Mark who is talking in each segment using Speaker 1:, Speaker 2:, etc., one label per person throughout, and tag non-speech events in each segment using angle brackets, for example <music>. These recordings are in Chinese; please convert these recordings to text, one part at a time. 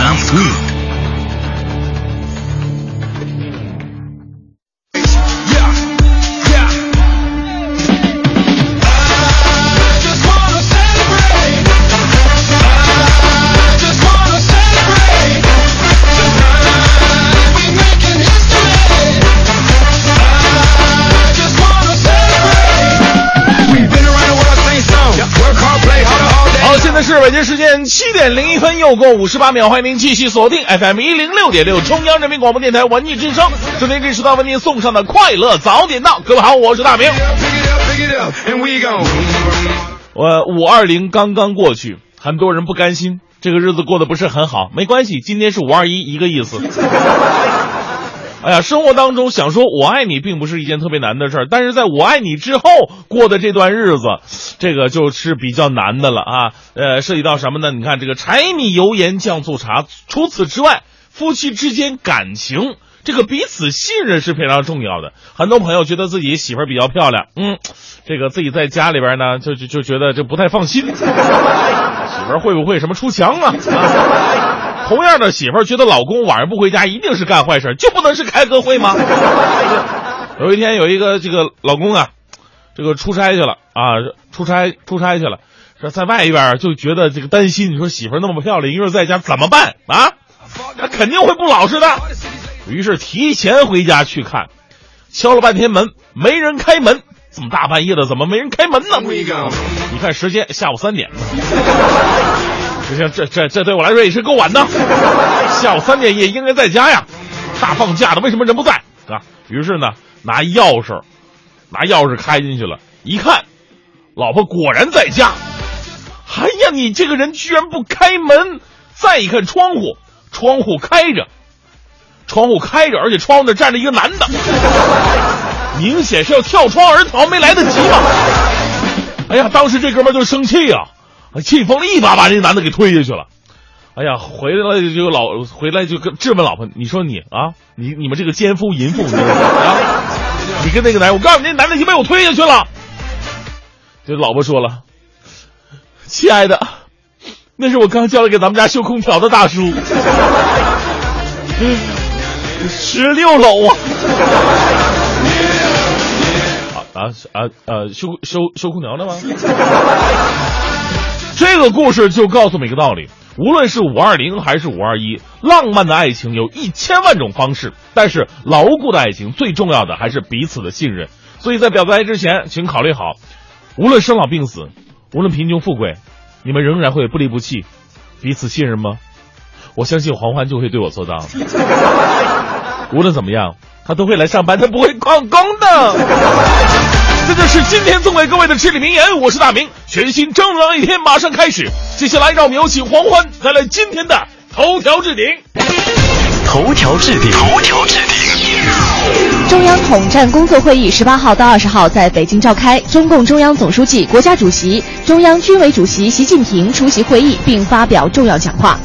Speaker 1: Sounds
Speaker 2: sweet. 是北京时间七点零一分，又过五十八秒，欢迎您继续锁定 FM 一零六点六中央人民广播电台文艺之声，今天这时段为您送上的快乐早点到，各位好，我是大明。我五二零刚刚过去，很多人不甘心，这个日子过得不是很好，没关系，今天是五二一，一个意思。哎呀，生活当中想说我爱你，并不是一件特别难的事儿，但是在我爱你之后过的这段日子，这个就是比较难的了啊。呃，涉及到什么呢？你看这个柴米油盐酱醋茶，除此之外，夫妻之间感情这个彼此信任是非常重要的。很多朋友觉得自己媳妇儿比较漂亮，嗯，这个自己在家里边呢，就就就觉得就不太放心，<laughs> 媳妇儿会不会什么出墙啊？啊 <laughs> 同样的媳妇儿觉得老公晚上不回家一定是干坏事，就不能是开个会吗？<laughs> 有一天有一个这个老公啊，这个出差去了啊，出差出差去了，说在外边就觉得这个担心，你说媳妇儿那么漂亮，一个人在家怎么办啊？那肯定会不老实的。于是提前回家去看，敲了半天门，没人开门。这么大半夜的，怎么没人开门呢？你看时间，下午三点。<laughs> 这这这这对我来说也是够晚的，下午三点也应该在家呀，大放假的为什么人不在啊？于是呢，拿钥匙，拿钥匙开进去了，一看，老婆果然在家。哎呀，你这个人居然不开门！再一看窗户，窗户开着，窗户开着，而且窗户那站着一个男的，明显是要跳窗而逃，没来得及嘛。哎呀，当时这哥们就生气啊。气疯了，一把把这男的给推下去了。哎呀，回来了就老回来就质问老婆：“你说你啊，你你们这个奸夫淫妇，你，跟那个男，我告诉你，那男的已经被我推下去了。”这老婆说了：“亲爱的，那是我刚交了给咱们家修空调的大叔，嗯十六楼啊。”啊啊啊！修修修空调的吗？这个故事就告诉每个道理：无论是五二零还是五二一，浪漫的爱情有一千万种方式，但是牢固的爱情最重要的还是彼此的信任。所以在表白之前，请考虑好，无论生老病死，无论贫穷富贵，你们仍然会不离不弃，彼此信任吗？我相信黄欢就会对我做到。<laughs> 无论怎么样，他都会来上班，他不会旷工的。这就是今天送给各位的至理名言。我是大明，全新正能量一天马上开始。接下来，让我们有请黄欢带来今天的头条置顶。
Speaker 1: 头条置顶，头条置顶。
Speaker 3: 中央统战工作会议十八号到二十号在北京召开，中共中央总书记、国家主席、中央军委主席习近平出席会议并发表重要讲话。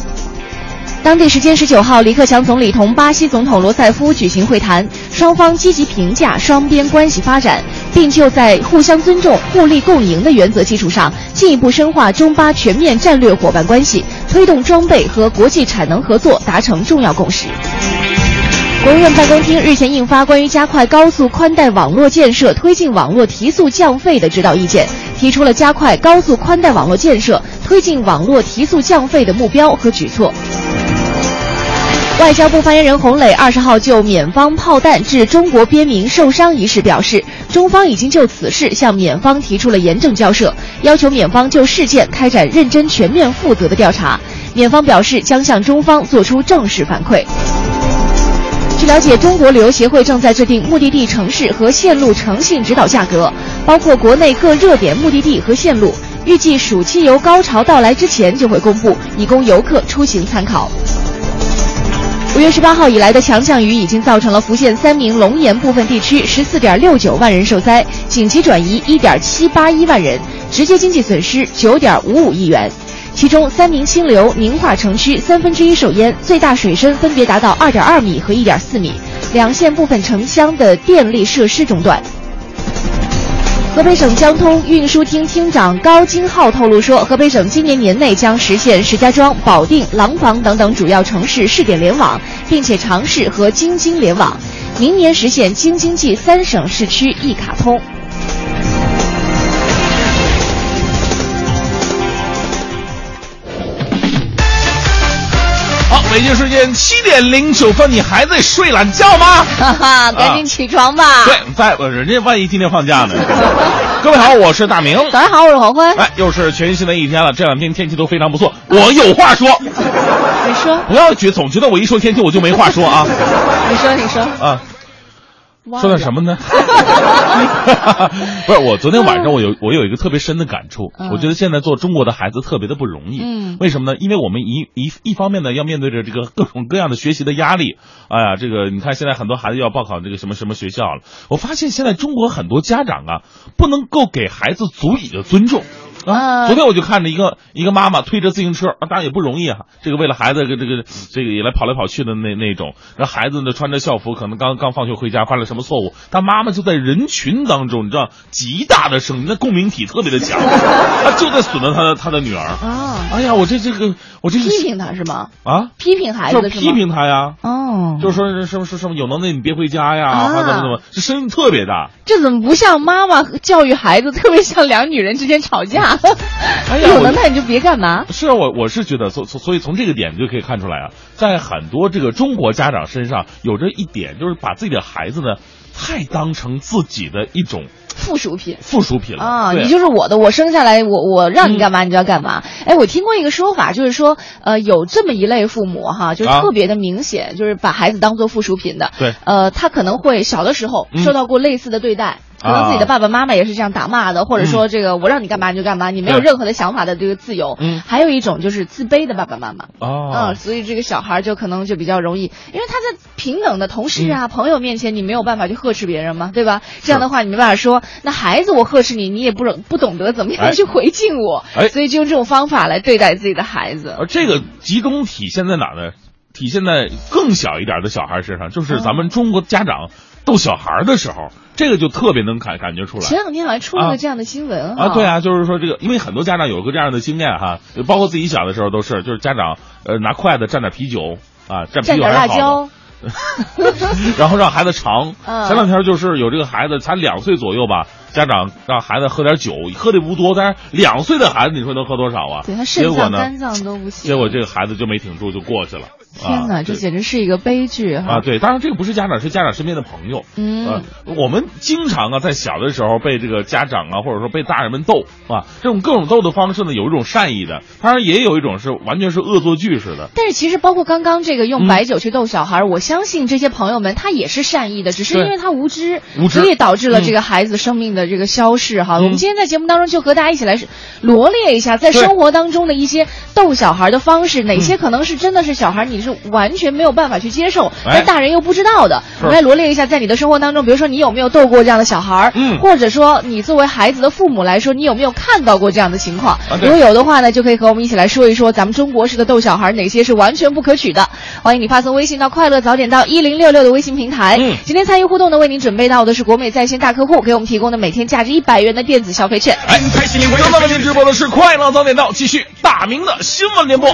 Speaker 3: 当地时间十九号，李克强总理同巴西总统罗塞夫举行会谈，双方积极评价双边关系发展，并就在互相尊重、互利共赢的原则基础上，进一步深化中巴全面战略伙伴关系，推动装备和国际产能合作达成重要共识。国务院办公厅日前印发关于加快高速宽带网络建设、推进网络提速降费的指导意见，提出了加快高速宽带网络建设、推进网络提速降费的目标和举措。外交部发言人洪磊二十号就缅方炮弹致中国边民受伤一事表示，中方已经就此事向缅方提出了严正交涉，要求缅方就事件开展认真、全面、负责的调查。缅方表示将向中方作出正式反馈。据了解，中国旅游协会正在制定目的地城市和线路诚信指导价格，包括国内各热点目的地和线路，预计暑期游高潮到来之前就会公布，以供游客出行参考。五月十八号以来的强降雨已经造成了福建三明、龙岩部分地区十四点六九万人受灾，紧急转移一点七八一万人，直接经济损失九点五五亿元。其中，三明清流、宁化城区三分之一受淹，最大水深分别达到二点二米和一点四米，两县部分城乡的电力设施中断。河北省交通运输厅厅长高金浩透露说，河北省今年年内将实现石家庄、保定、廊坊等等主要城市试点联网，并且尝试和京津联网，明年实现京津冀三省市区一卡通。
Speaker 2: 北京时间七点零九分，你还在睡懒觉吗？
Speaker 3: 哈哈，赶紧起床吧。
Speaker 2: 对，在人家万一今天放假呢？<laughs> 各位好，我是大明。
Speaker 3: 早上好，我是黄欢。
Speaker 2: 哎，又是全新的一天了。这两天天气都非常不错，我有话说。
Speaker 3: 你说。
Speaker 2: 不要觉总觉得我一说天气我就没话说啊。
Speaker 3: 你说，你说。
Speaker 2: 啊。说点什么呢？<laughs> <laughs> 不是我昨天晚上我有我有一个特别深的感触，我觉得现在做中国的孩子特别的不容易。
Speaker 3: 嗯，
Speaker 2: 为什么呢？因为我们一一一方面呢要面对着这个各种各样的学习的压力。哎呀，这个你看现在很多孩子要报考这个什么什么学校了。我发现现在中国很多家长啊不能够给孩子足以的尊重。啊！昨天我就看着一个一个妈妈推着自行车，啊，当然也不容易啊。这个为了孩子，这个这个这个也来跑来跑去的那那种，那孩子呢穿着校服，可能刚刚放学回家，犯了什么错误，他妈妈就在人群当中，你知道，极大的声音，那共鸣体特别的强，<laughs> 他就在损到他的他的女儿啊！哎呀，我这这个我这是
Speaker 3: 批评他是吗？
Speaker 2: 啊，
Speaker 3: 批评孩子
Speaker 2: 是批评他呀？
Speaker 3: 哦，
Speaker 2: 就是说什么什么有能耐你别回家呀，啊，怎么怎么，这声音特别大。
Speaker 3: 这怎么不像妈妈教育孩子，特别像两女人之间吵架？<laughs> <laughs> 有能耐你就别干嘛。
Speaker 2: 是啊，我我是觉得，所所以从这个点就可以看出来啊，在很多这个中国家长身上有着一点，就是把自己的孩子呢，太当成自己的一种
Speaker 3: 附属品，
Speaker 2: 附属品了
Speaker 3: 啊！你就是我的，我生下来，我我让你干嘛你就要干嘛。哎，我听过一个说法，就是说，呃，有这么一类父母哈，就特别的明显，就是把孩子当做附属品的。
Speaker 2: 对，
Speaker 3: 呃，他可能会小的时候受到过类似的对待。可能自己的爸爸妈妈也是这样打骂的，或者说这个我让你干嘛你就干嘛，你没有任何的想法的这个自由。
Speaker 2: 嗯，
Speaker 3: 还有一种就是自卑的爸爸妈妈。
Speaker 2: 哦，
Speaker 3: 嗯，所以这个小孩就可能就比较容易，因为他在平等的同事啊、朋友面前，你没有办法去呵斥别人嘛，对吧？这样的话你没办法说，那孩子我呵斥你，你也不懂不懂得怎么样去回敬我。
Speaker 2: 哎，
Speaker 3: 所以就用这种方法来对待自己的孩子。
Speaker 2: 而这个集中体现在哪呢？体现在更小一点的小孩身上，就是咱们中国家长逗小孩的时候。这个就特别能感感觉出来。
Speaker 3: 前两天好像出了个这样的新闻
Speaker 2: 啊，对啊，就是说这个，因为很多家长有个这样的经验哈，包括自己小的时候都是，就是家长呃拿筷子蘸点啤酒啊，蘸啤酒还
Speaker 3: 好，<laughs>
Speaker 2: 然后让孩子尝。前两天就是有这个孩子才两岁左右吧，家长让孩子喝点酒，喝的不多，但是两岁的孩子你说能喝多少啊？
Speaker 3: 对他肾脏、肝脏都不行。
Speaker 2: 结果这个孩子就没挺住，就过去了。
Speaker 3: 天哪，这简直是一个悲剧
Speaker 2: 啊！对，当然这个不是家长，是家长身边的朋友。
Speaker 3: 嗯，
Speaker 2: 我们经常啊，在小的时候被这个家长啊，或者说被大人们逗啊，这种各种逗的方式呢，有一种善意的，当然也有一种是完全是恶作剧似的。
Speaker 3: 但是其实包括刚刚这个用白酒去逗小孩，我相信这些朋友们他也是善意的，只是因为他无知，
Speaker 2: 无知。
Speaker 3: 所以导致了这个孩子生命的这个消逝哈。我们今天在节目当中就和大家一起来罗列一下，在生活当中的一些逗小孩的方式，哪些可能是真的是小孩你是完全没有。办法去接受，但大人又不知道的。我们来罗列一下，在你的生活当中，比如说你有没有逗过这样的小孩儿，
Speaker 2: 嗯，
Speaker 3: 或者说你作为孩子的父母来说，你有没有看到过这样的情况？
Speaker 2: 如
Speaker 3: 果有的话呢，就可以和我们一起来说一说，咱们中国式的逗小孩哪些是完全不可取的。欢迎你发送微信到“快乐早点到一零六六”的微信平台。
Speaker 2: 嗯，
Speaker 3: 今天参与互动的为您准备到的是国美在线大客户给我们提供的每天价值一百元的电子消费券。
Speaker 2: 哎，刚刚为您直播的是“快乐早点到”，继续大明的新闻联播。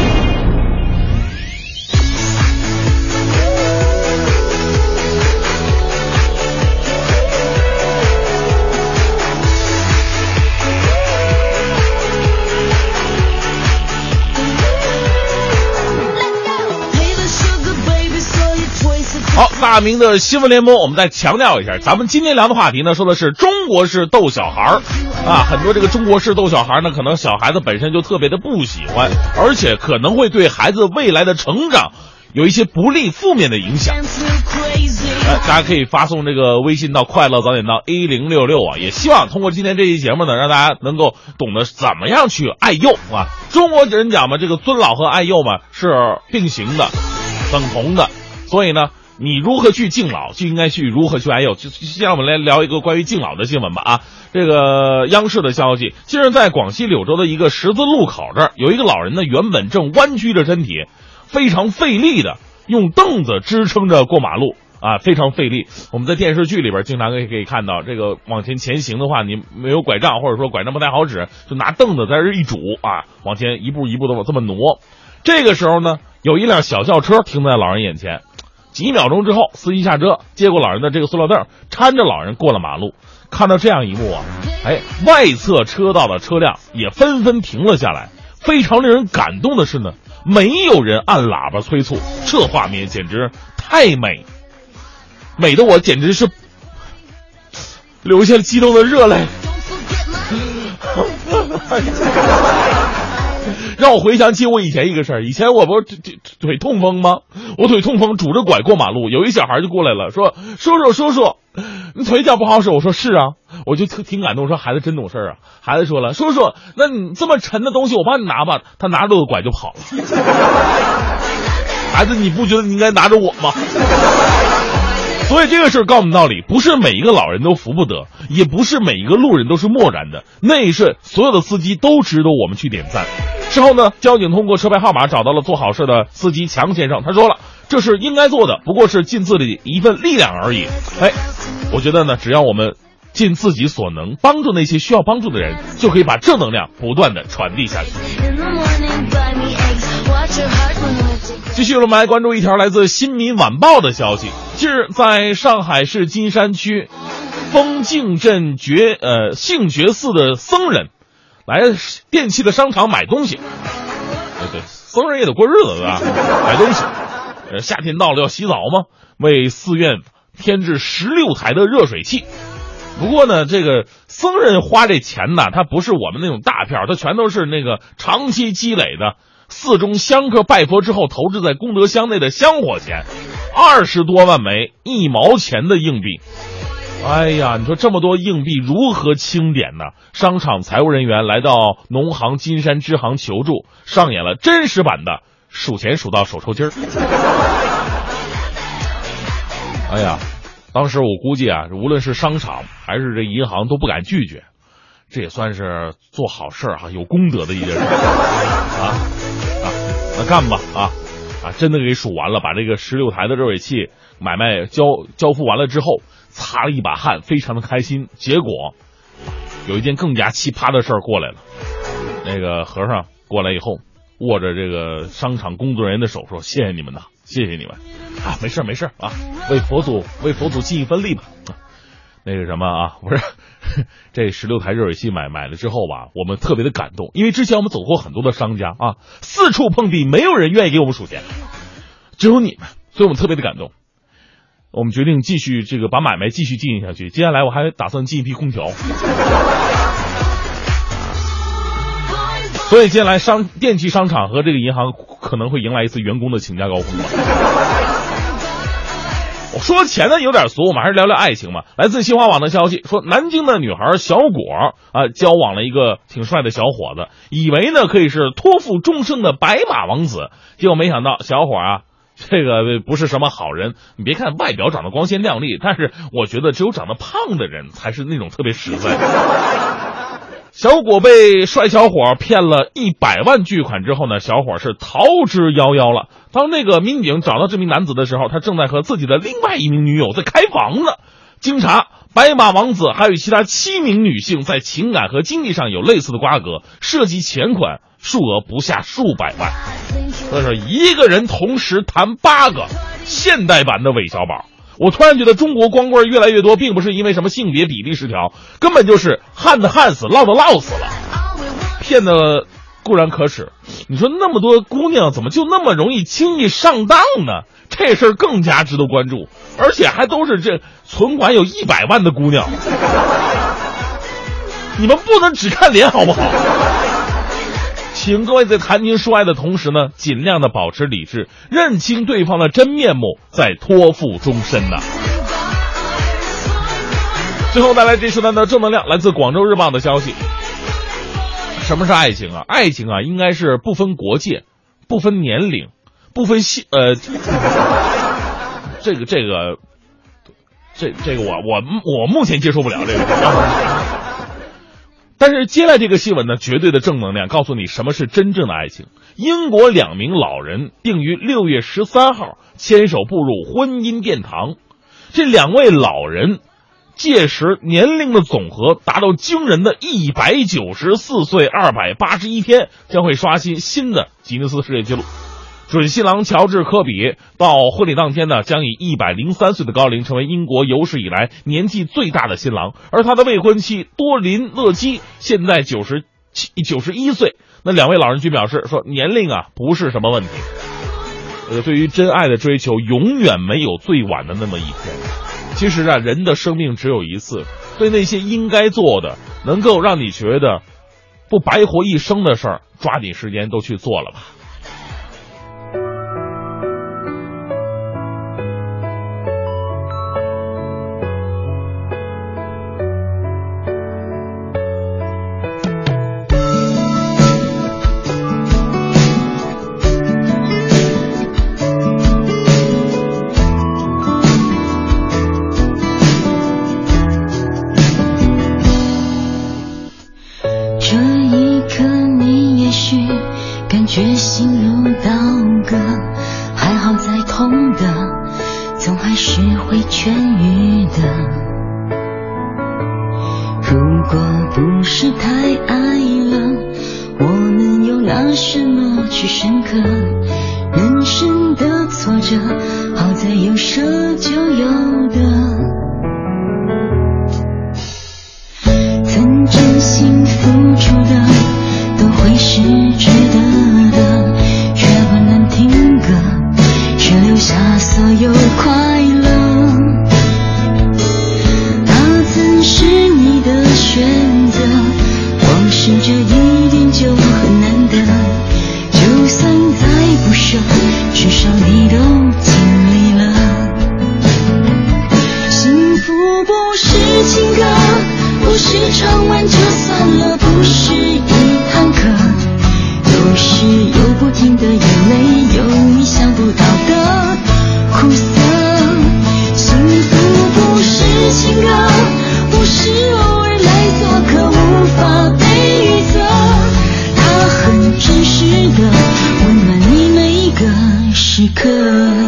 Speaker 2: 大明的新闻联播，我们再强调一下，咱们今天聊的话题呢，说的是中国式逗小孩儿啊，很多这个中国式逗小孩呢，可能小孩子本身就特别的不喜欢，而且可能会对孩子未来的成长有一些不利负面的影响。呃，大家可以发送这个微信到快乐早点到 A 零六六啊，也希望通过今天这期节目呢，让大家能够懂得怎么样去爱幼啊。中国人讲嘛，这个尊老和爱幼嘛是并行的、等同的，所以呢。你如何去敬老，就应该去如何去爱幼。就先让我们来聊一个关于敬老的新闻吧。啊，这个央视的消息，近日在广西柳州的一个十字路口这儿，有一个老人呢，原本正弯曲着身体，非常费力的用凳子支撑着过马路啊，非常费力。我们在电视剧里边经常可以可以看到，这个往前前行的话，你没有拐杖或者说拐杖不太好使，就拿凳子在这一拄啊，往前一步一步的往这么挪。这个时候呢，有一辆小轿车停在老人眼前。几秒钟之后，司机下车接过老人的这个塑料凳，搀着老人过了马路。看到这样一幕啊，哎，外侧车道的车辆也纷纷停了下来。非常令人感动的是呢，没有人按喇叭催促，这画面简直太美，美的我简直是流下了激动的热泪。<laughs> 让我回想起我以前一个事儿，以前我不是腿腿痛风吗？我腿痛风，拄着拐过马路，有一小孩就过来了，说：“叔叔叔叔，你腿脚不好使。”我说：“是啊。”我就特挺感动，说：“孩子真懂事啊。”孩子说了：“叔叔，那你这么沉的东西，我帮你拿吧。”他拿着个拐就跑了。孩子，你不觉得你应该拿着我吗？所以这个事儿告诉我们道理：不是每一个老人都扶不得，也不是每一个路人都是漠然的。那一瞬，所有的司机都值得我们去点赞。事后呢，交警通过车牌号码找到了做好事的司机强先生。他说了，这是应该做的，不过是尽自己一份力量而已。哎，我觉得呢，只要我们尽自己所能，帮助那些需要帮助的人，就可以把正能量不断的传递下去。继续，我们来关注一条来自《新民晚报》的消息。近日，在上海市金山区丰泾镇觉呃兴觉寺的僧人来电器的商场买东西。对对，僧人也得过日子对吧？买东西。呃，夏天到了要洗澡吗？为寺院添置十六台的热水器。不过呢，这个僧人花这钱呢，他不是我们那种大票，他全都是那个长期积累的。寺中香客拜佛之后投掷在功德箱内的香火钱，二十多万枚一毛钱的硬币。哎呀，你说这么多硬币如何清点呢？商场财务人员来到农行金山支行求助，上演了真实版的数钱数到手抽筋儿。哎呀，当时我估计啊，无论是商场还是这银行都不敢拒绝。这也算是做好事儿哈，有功德的一件事啊 <laughs> 啊，那干吧啊啊！真的给数完了，把这个十六台的热水器买卖交交付完了之后，擦了一把汗，非常的开心。结果有一件更加奇葩的事儿过来了，那个和尚过来以后，握着这个商场工作人员的手说：“谢谢你们呐，谢谢你们啊，没事没事啊，为佛祖为佛祖尽一份力吧。”那个什么啊，不是，<laughs> 这十六台热水器买买了之后吧，我们特别的感动，因为之前我们走过很多的商家啊，四处碰壁，没有人愿意给我们数钱，只有你们，所以我们特别的感动。我们决定继续这个把买卖继续经营下去。接下来我还打算进一批空调，所以接下来商电器商场和这个银行可能会迎来一次员工的请假高峰吧。我 <laughs> 说钱呢有点俗，我们还是聊聊爱情吧。来自新华网的消息说，南京的女孩小果啊，交往了一个挺帅的小伙子，以为呢可以是托付终生的白马王子，结果没想到小伙啊，这个不是什么好人。你别看外表长得光鲜亮丽，但是我觉得只有长得胖的人才是那种特别实在。小果被帅小伙骗了一百万巨款之后呢，小伙是逃之夭夭了。当那个民警找到这名男子的时候，他正在和自己的另外一名女友在开房呢。经查，白马王子还有其他七名女性在情感和经济上有类似的瓜葛，涉及钱款数额不下数百万。所以说，一个人同时谈八个现代版的韦小宝。我突然觉得中国光棍越来越多，并不是因为什么性别比例失调，根本就是旱的旱死，涝的涝死了。骗的固然可耻，你说那么多姑娘怎么就那么容易轻易上当呢？这事儿更加值得关注，而且还都是这存款有一百万的姑娘。<laughs> 你们不能只看脸好不好？请各位在谈情说爱的同时呢，尽量的保持理智，认清对方的真面目，再托付终身呐。最后带来这时段的正能量，来自广州日报的消息。什么是爱情啊？爱情啊，应该是不分国界，不分年龄，不分性呃，这个这个，这这个我我我目前接受不了这个。但是接下来这个新闻呢，绝对的正能量，告诉你什么是真正的爱情。英国两名老人定于六月十三号牵手步入婚姻殿堂，这两位老人届时年龄的总和达到惊人的一百九十四岁二百八十一天，将会刷新新的吉尼斯世界纪录。准新郎乔治·科比到婚礼当天呢，将以一百零三岁的高龄成为英国有史以来年纪最大的新郎，而他的未婚妻多林·勒基现在九十七九十一岁。那两位老人均表示说，年龄啊不是什么问题。呃，对于真爱的追求，永远没有最晚的那么一天。其实啊，人的生命只有一次，对那些应该做的，能够让你觉得不白活一生的事儿，抓紧时间都去做了吧。
Speaker 4: 一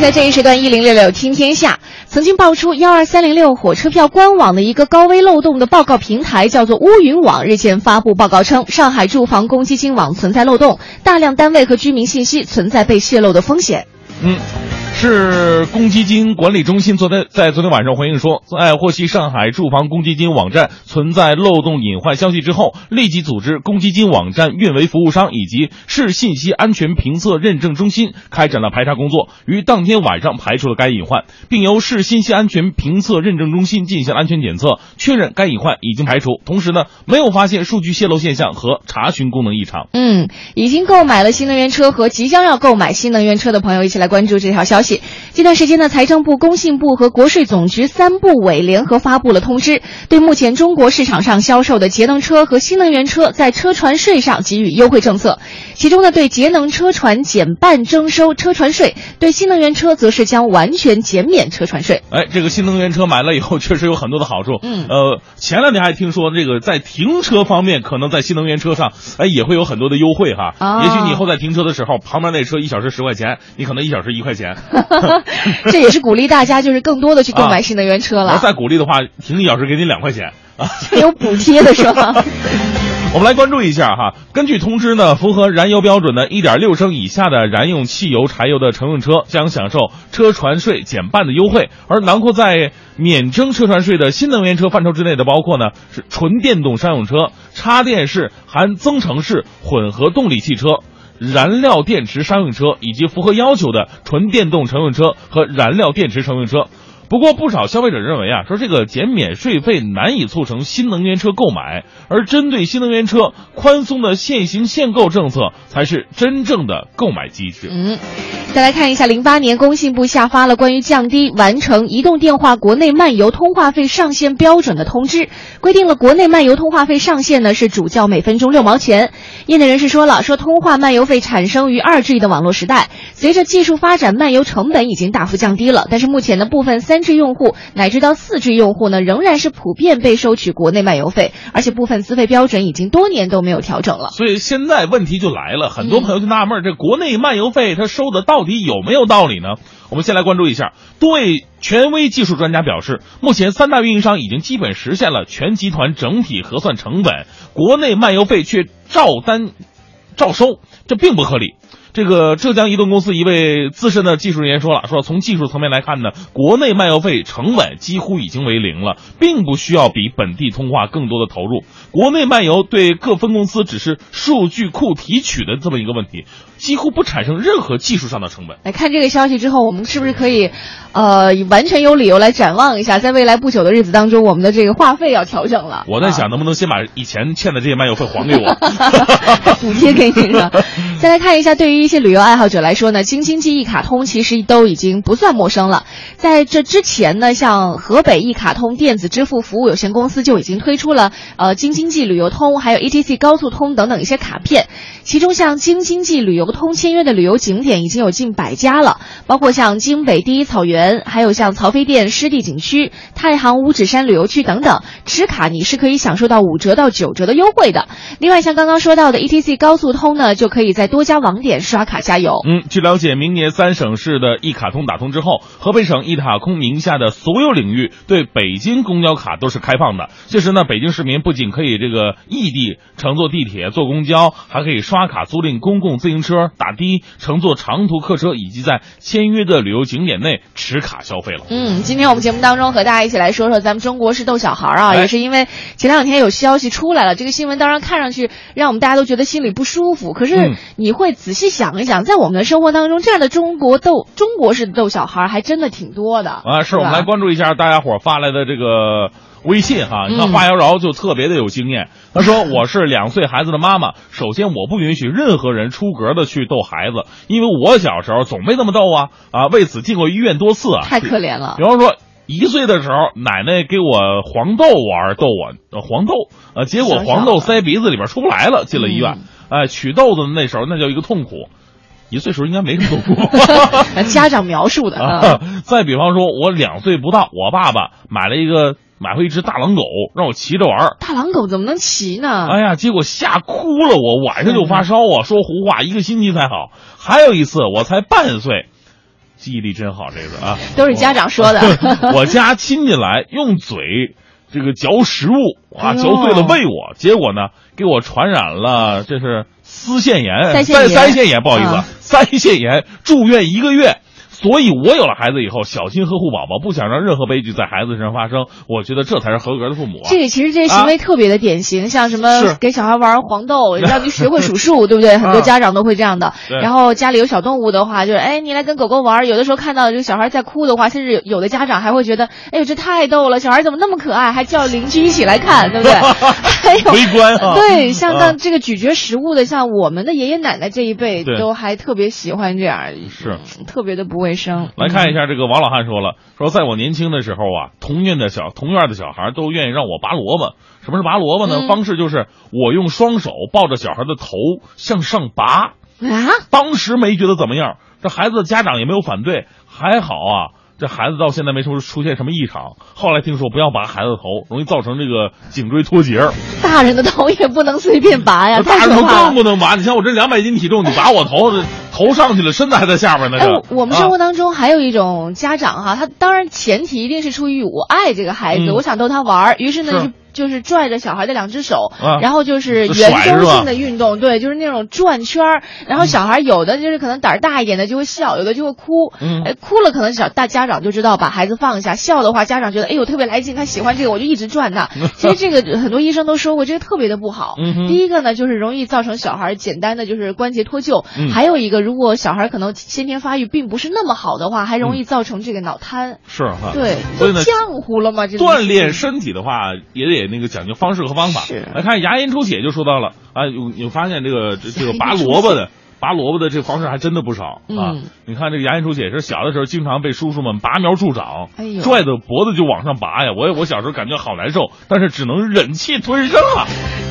Speaker 3: 在。这一时段一零六六听天下。曾经爆出幺二三零六火车票官网的一个高危漏洞的报告平台，叫做乌云网，日前发布报告称，上海住房公积金网存在漏洞，大量单位和居民信息存在被泄露的风险。
Speaker 2: 嗯。是公积金管理中心昨天在昨天晚上回应说，在获悉上海住房公积金网站存在漏洞隐患消息之后，立即组织公积金网站运维服务商以及市信息安全评测认证中心开展了排查工作，于当天晚上排除了该隐患，并由市信息安全评测认证中心进行安全检测，确认该隐患已经排除。同时呢，没有发现数据泄露现象和查询功能异常。
Speaker 3: 嗯，已经购买了新能源车和即将要购买新能源车的朋友，一起来关注这条消息。这段时间呢，财政部、工信部和国税总局三部委联合发布了通知，对目前中国市场上销售的节能车和新能源车在车船税上给予优惠政策。其中呢，对节能车船减半征收车船税，对新能源车则是将完全减免车船税。
Speaker 2: 哎，这个新能源车买了以后，<laughs> 确实有很多的好处。
Speaker 3: 嗯，
Speaker 2: 呃，前两天还听说这个在停车方面，可能在新能源车上，哎，也会有很多的优惠哈。
Speaker 3: 啊，
Speaker 2: 也许你以后在停车的时候，旁边那车一小时十块钱，你可能一小时一块钱。<laughs> <laughs>
Speaker 3: 这也是鼓励大家，就是更多的去购买新能源车了。
Speaker 2: 再鼓励的话，停一小时给你两块钱啊，<laughs>
Speaker 3: 有补贴的是吗？<laughs>
Speaker 2: 我们来关注一下哈，根据通知呢，符合燃油标准的1.6升以下的燃用汽油、柴油的乘用车将享受车船税减半的优惠，而囊括在免征车船税的新能源车范畴之内的，包括呢是纯电动商用车、插电式含增程式混合动力汽车。燃料电池商用车以及符合要求的纯电动乘用车和燃料电池乘用车。不过，不少消费者认为啊，说这个减免税费难以促成新能源车购买，而针对新能源车宽松的限行限购政策才是真正的购买机制。
Speaker 3: 嗯，再来看一下，零八年工信部下发了关于降低完成移动电话国内漫游通话费上限标准的通知，规定了国内漫游通话费上限呢是主叫每分钟六毛钱。业内人士说了，说通话漫游费产生于二 G 的网络时代，随着技术发展，漫游成本已经大幅降低了，但是目前的部分三。三 G 用户乃至到四 G 用户呢，仍然是普遍被收取国内漫游费，而且部分资费标准已经多年都没有调整了。
Speaker 2: 所以现在问题就来了，很多朋友就纳闷，这国内漫游费它收的到底有没有道理呢？我们先来关注一下，多位权威技术专家表示，目前三大运营商已经基本实现了全集团整体核算成本，国内漫游费却照单照收，这并不合理。这个浙江移动公司一位资深的技术人员说了，说从技术层面来看呢，国内漫游费成本几乎已经为零了，并不需要比本地通话更多的投入。国内漫游对各分公司只是数据库提取的这么一个问题，几乎不产生任何技术上的成本。
Speaker 3: 来看这个消息之后，我们是不是可以，呃，完全有理由来展望一下，在未来不久的日子当中，我们的这个话费要调整了？
Speaker 2: 我在想，能不能先把以前欠的这些漫游费还给我，<laughs>
Speaker 3: 补贴给你是吧？再来看一下，对于一些旅游爱好者来说呢，京津冀一卡通其实都已经不算陌生了。在这之前呢，像河北一卡通电子支付服务有限公司就已经推出了呃京津冀旅游通，还有 ETC 高速通等等一些卡片。其中像京津冀旅游通签约的旅游景点已经有近百家了，包括像京北第一草原，还有像曹妃甸湿地景区、太行五指山旅游区等等。持卡你是可以享受到五折到九折的优惠的。另外，像刚刚说到的 ETC 高速通呢，就可以在多家网点刷卡加油。
Speaker 2: 嗯，据了解，明年三省市的一卡通打通之后，河北省一卡通名下的所有领域对北京公交卡都是开放的。届时呢，北京市民不仅可以这个异地乘坐地铁、坐公交，还可以刷卡租赁公共自行车、打的、乘坐长途客车，以及在签约的旅游景点内持卡消费了。
Speaker 3: 嗯，今天我们节目当中和大家一起来说说咱们中国式逗小孩啊，
Speaker 2: 哎
Speaker 3: 也是因为前两天有消息出来了，这个新闻当然看上去让我们大家都觉得心里不舒服。可是
Speaker 2: 嗯
Speaker 3: 你会仔细想一想，在我们的生活当中，这样的中国逗中国式的逗小孩还真的挺多的
Speaker 2: 啊，是我们来关注一下大家伙儿发来的这个微信哈。你看
Speaker 3: 嗯
Speaker 2: 花妖娆就特别的有经验，她说我是两岁孩子的妈妈，首先我不允许任何人出格的去逗孩子，因为我小时候总被那么逗啊啊，为此进过医院多次啊。
Speaker 3: 太可怜了
Speaker 2: 比。方说。一岁的时候，奶奶给我黄豆玩逗我，呃黄豆，呃，结果黄豆塞鼻子里边出不来了，进了医院。
Speaker 3: 嗯
Speaker 2: 哎，取豆子那时候那叫一个痛苦，一岁时候应该没什么痛苦。<laughs>
Speaker 3: 家长描述的，嗯
Speaker 2: 啊，<laughs> 再比方说，我两岁不到，我爸爸买了一个买回一只大狼狗，让我骑着玩儿。
Speaker 3: 大狼狗怎么能骑呢？
Speaker 2: 哎呀，结果吓哭了我，晚上就发烧啊，说胡话，一个星期才好。还有一次，我才半岁，记忆力真好，这个啊，<laughs>
Speaker 3: 都是家长说的。<laughs>
Speaker 2: 我家亲戚来用嘴这个嚼食物啊，嚼碎了喂我，结果呢给我传染了，这是腮腺炎、
Speaker 3: 腮腺炎
Speaker 2: 腮腺炎，不好意思，
Speaker 3: 啊
Speaker 2: 腮腺炎住院一个月。所以，我有了孩子以后，小心呵护宝宝，不想让任何悲剧在孩子身上发生。我觉得这才是合格的父母啊！
Speaker 3: 这个其实这些行为特别的典型，像什么给小孩玩黄豆，让你学会数数，对不对？<laughs> 很多家长都会这样的。
Speaker 2: 对
Speaker 3: 然后家里有小动物的话，就是哎，你来跟狗狗玩。有的时候看到这个小孩在哭的话，甚至有有的家长还会觉得，哎呦，这太逗了，小孩怎么那么可爱，还叫邻居一起来看，对不对？<laughs> 还有
Speaker 2: 围观啊
Speaker 3: 对，像
Speaker 2: 啊
Speaker 3: 当这个咀嚼食物的，像我们的爷爷奶奶这一辈 <laughs> 都还特别喜欢这样，
Speaker 2: 是
Speaker 3: 特别的不卫生。
Speaker 2: 来看一下这个王老汉说了，说在我年轻的时候啊，同院的小同院的小孩都愿意让我拔萝卜。什么是拔萝卜呢？
Speaker 3: 嗯
Speaker 2: 方式就是我用双手抱着小孩的头向上拔。
Speaker 3: 啊，
Speaker 2: 当时没觉得怎么样，这孩子的家长也没有反对，还好啊。这孩子到现在没出出现什么异常。后来听说不要拔孩子的头，容易造成这个颈椎脱节儿。
Speaker 3: 大人的头也不能随便拔呀，
Speaker 2: 大人头更。不能拔。你像我这两百斤体重，你拔我头，这头上去了，身子还在下边呢。
Speaker 3: 哎，我我们生活
Speaker 2: 啊
Speaker 3: 当中还有一种家长哈，他当然前提一定是出于我爱这个孩子，
Speaker 2: 嗯
Speaker 3: 我想逗他玩儿，于是呢就是拽着小孩的两只手，
Speaker 2: 啊
Speaker 3: 然后就是圆周性的运动，对，就是那种转圈儿。然后小孩有的就是可能胆儿大一点的就会笑，有的就会哭，
Speaker 2: 嗯
Speaker 3: 哎，哭了可能小大家长就知道把孩子放下，笑的话家长觉得哎呦特别来劲，他喜欢这个我就一直转他。<laughs> 其实这个很多医生都说过，这个特别的不好。
Speaker 2: 嗯
Speaker 3: 第一个呢就是容易造成小孩简单的就是关节脱臼，
Speaker 2: 嗯
Speaker 3: 还有一个如果小孩可能先天发育并不是那么好的话，还容易造成这个脑瘫。
Speaker 2: 是哈。
Speaker 3: 对，
Speaker 2: 所以呢，
Speaker 3: 浆糊了吗？这
Speaker 2: 锻炼身体的话，也得那个讲究方式和方法。来看牙龈出血就说到了啊，有有发现这个这这个拔萝卜的。拔萝卜的这方式还真的不少啊！
Speaker 3: 嗯
Speaker 2: 你看这个牙龈出血是小的时候经常被叔叔们拔苗助长，
Speaker 3: 哎
Speaker 2: 拽着脖子就往上拔呀。我也我小时候感觉好难受，但是只能忍气吞声啊。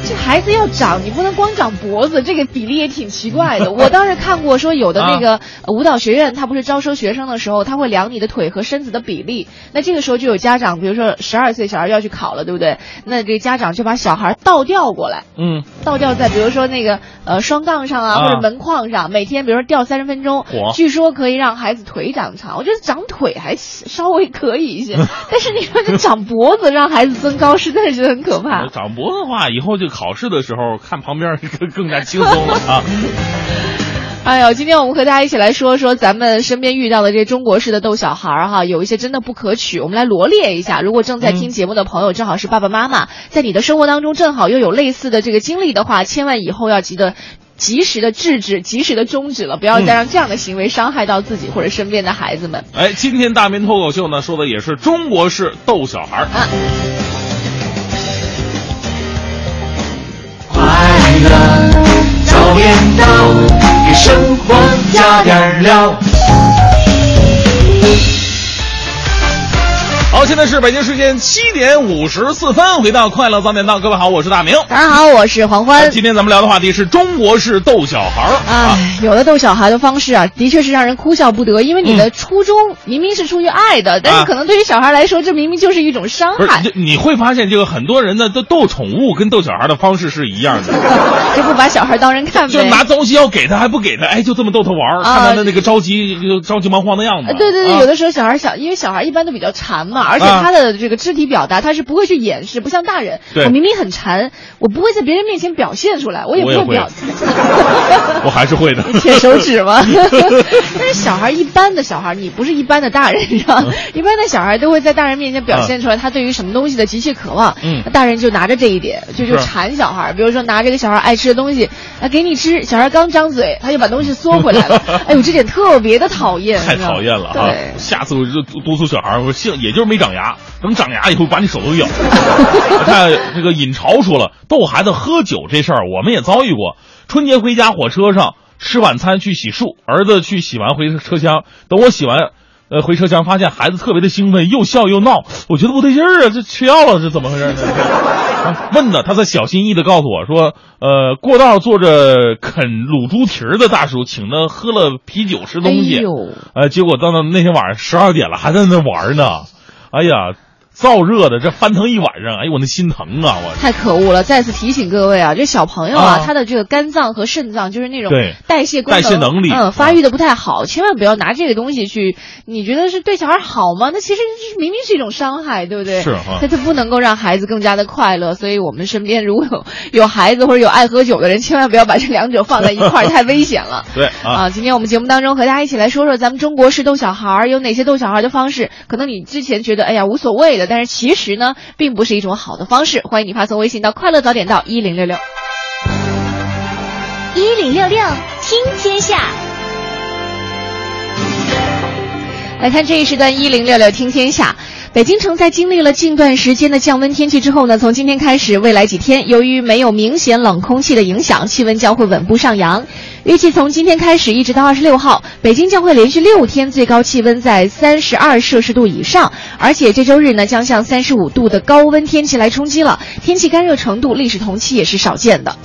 Speaker 3: 这孩子要长，你不能光长脖子，这个比例也挺奇怪的。我当时看过说，有的那
Speaker 2: 啊
Speaker 3: 个呃舞蹈学院，他不是招收学生的时候，他会量你的腿和身子的比例。那这个时候就有家长，比如说十二岁小孩要去考了，对不对？那这个家长就把小孩倒吊过来，
Speaker 2: 嗯，
Speaker 3: 倒吊在比如说那个呃双杠上啊，
Speaker 2: 啊
Speaker 3: 或者门框上，每天比如说吊三十分钟
Speaker 2: 嚯，
Speaker 3: 据说可以让孩子腿长长。我觉得长腿还稍微可以一些，<laughs> 但是你说这长脖子让孩子增高，实在是觉得很可怕。
Speaker 2: 长脖子的话，以后就考试的时候看旁边更更加轻松了啊。<laughs>
Speaker 3: 哎呦，今天我们和大家一起来说说咱们身边遇到的这中国式的逗小孩儿哈，有一些真的不可取，我们来罗列一下。如果正在听节目的朋友，正好是爸爸妈妈，在你的生活当中正好又有类似的这个经历的话，千万以后要记得。及时的制止，及时的终止了，不要再让这样的行为伤害到自己或者身边的孩子们。
Speaker 2: 哎，今天大明脱口秀呢，说的也是中国式逗小孩儿。
Speaker 3: 啊
Speaker 5: 乐早点到，给生活加点料。
Speaker 2: 好，现在是北京时间七点五十四分，回到快乐早点到，各位好，我是大明。
Speaker 3: 大家好，我是黄欢。
Speaker 2: 今天咱们聊的话题是中国式逗小孩儿啊。
Speaker 3: 哎，有的逗小孩的方式啊，的确是让人哭笑不得。因为你的初衷明明是出于爱的，但是可能对于小孩来说，这明明就是一种伤
Speaker 2: 不是
Speaker 3: 害，
Speaker 2: 就你会发现，这个很多人呢，都逗宠物跟逗小孩的方式是一样的，<laughs>
Speaker 3: 就不把小孩当人看呗。
Speaker 2: 就拿东西要给他还不给他，哎，就这么逗他玩儿，
Speaker 3: 啊
Speaker 2: 看他的那个着急、着急忙慌的样子。
Speaker 3: 呃对对对，
Speaker 2: 啊
Speaker 3: 有的时候小孩小，因为小孩一般都比较馋嘛，而且
Speaker 2: 啊
Speaker 3: 他的这个肢体表达他是不会去掩饰，不像大人，
Speaker 2: 对
Speaker 3: 我明明很馋，我不会在别人面前表现出来，我也不
Speaker 2: 会
Speaker 3: 表。<laughs>
Speaker 2: 我还是会的。<laughs>
Speaker 3: 舔手指吗？<laughs> 但是小孩一般的小孩，你不是一般的大人，你知道吗？一般的小孩都会在大人面前表现出来他对于什么东西的急切渴望。
Speaker 2: 嗯
Speaker 3: 那大人就拿着这一点，就就馋小孩。比如说拿这个小孩爱吃的东西，啊，给你吃，小孩刚张嘴，他就把东西缩回来了。哎呦，这点特别的讨厌，
Speaker 2: 太讨厌了哈
Speaker 3: 对！。
Speaker 2: 下次我就督督促小孩儿，我幸也就是没长牙，等长牙以后把你手都咬。看这个尹朝说了，逗孩子喝酒这事儿我们也遭遇过。春节回家火车上吃晚餐去洗漱，儿子去洗完回车厢，等我洗完。呃，回车厢发现孩子特别的兴奋，又笑又闹，我觉得不对劲儿啊，这吃药了，是怎么回事呢？<laughs> 啊问呢，他才小心翼翼的告诉我说，呃，过道坐着啃卤猪蹄儿的大叔，请他喝了啤酒吃东西，
Speaker 3: 哎呦
Speaker 2: 呃，结果到那那天晚上十二点了，还在那玩呢，哎呀，燥热的，这翻腾一晚上，哎呦我那心疼啊！我
Speaker 3: 太可恶了！再次提醒各位啊，这小朋友啊，
Speaker 2: 啊
Speaker 3: 他的这个肝脏和肾脏就是那种
Speaker 2: 对
Speaker 3: 代谢功能、
Speaker 2: 代谢能力
Speaker 3: 嗯，发育的不太好，千万不要拿这个东西去，你觉得是对小孩好吗？那其实是明明是一种伤害，对不对？
Speaker 2: 是哈
Speaker 3: 他他不能够让孩子更加的快乐，所以我们身边如果有 <laughs> 有孩子或者有爱喝酒的人，千万不要把这两者放在一块儿，太危险了。<laughs>
Speaker 2: 对啊，
Speaker 3: 啊，今天我们节目当中和大家一起来说说咱们中国式逗小孩有哪些逗小孩的方式。可能你之前觉得哎呀无所谓的，但是其实呢，并不是一种好的方式。欢迎你发送微信到快乐早点到一零六六。
Speaker 6: 一零六六听天下，
Speaker 3: 来看这一时段一零六六听天下。北京城在经历了近段时间的降温天气之后呢，从今天开始，未来几天由于没有明显冷空气的影响，气温将会稳步上扬。预计从今天开始一直到二十六号，北京将会连续六天最高气温在三十二摄氏度以上，而且这周日呢将向三十五度的高温天气来冲击了，天气干热程度历史同期也是少见的。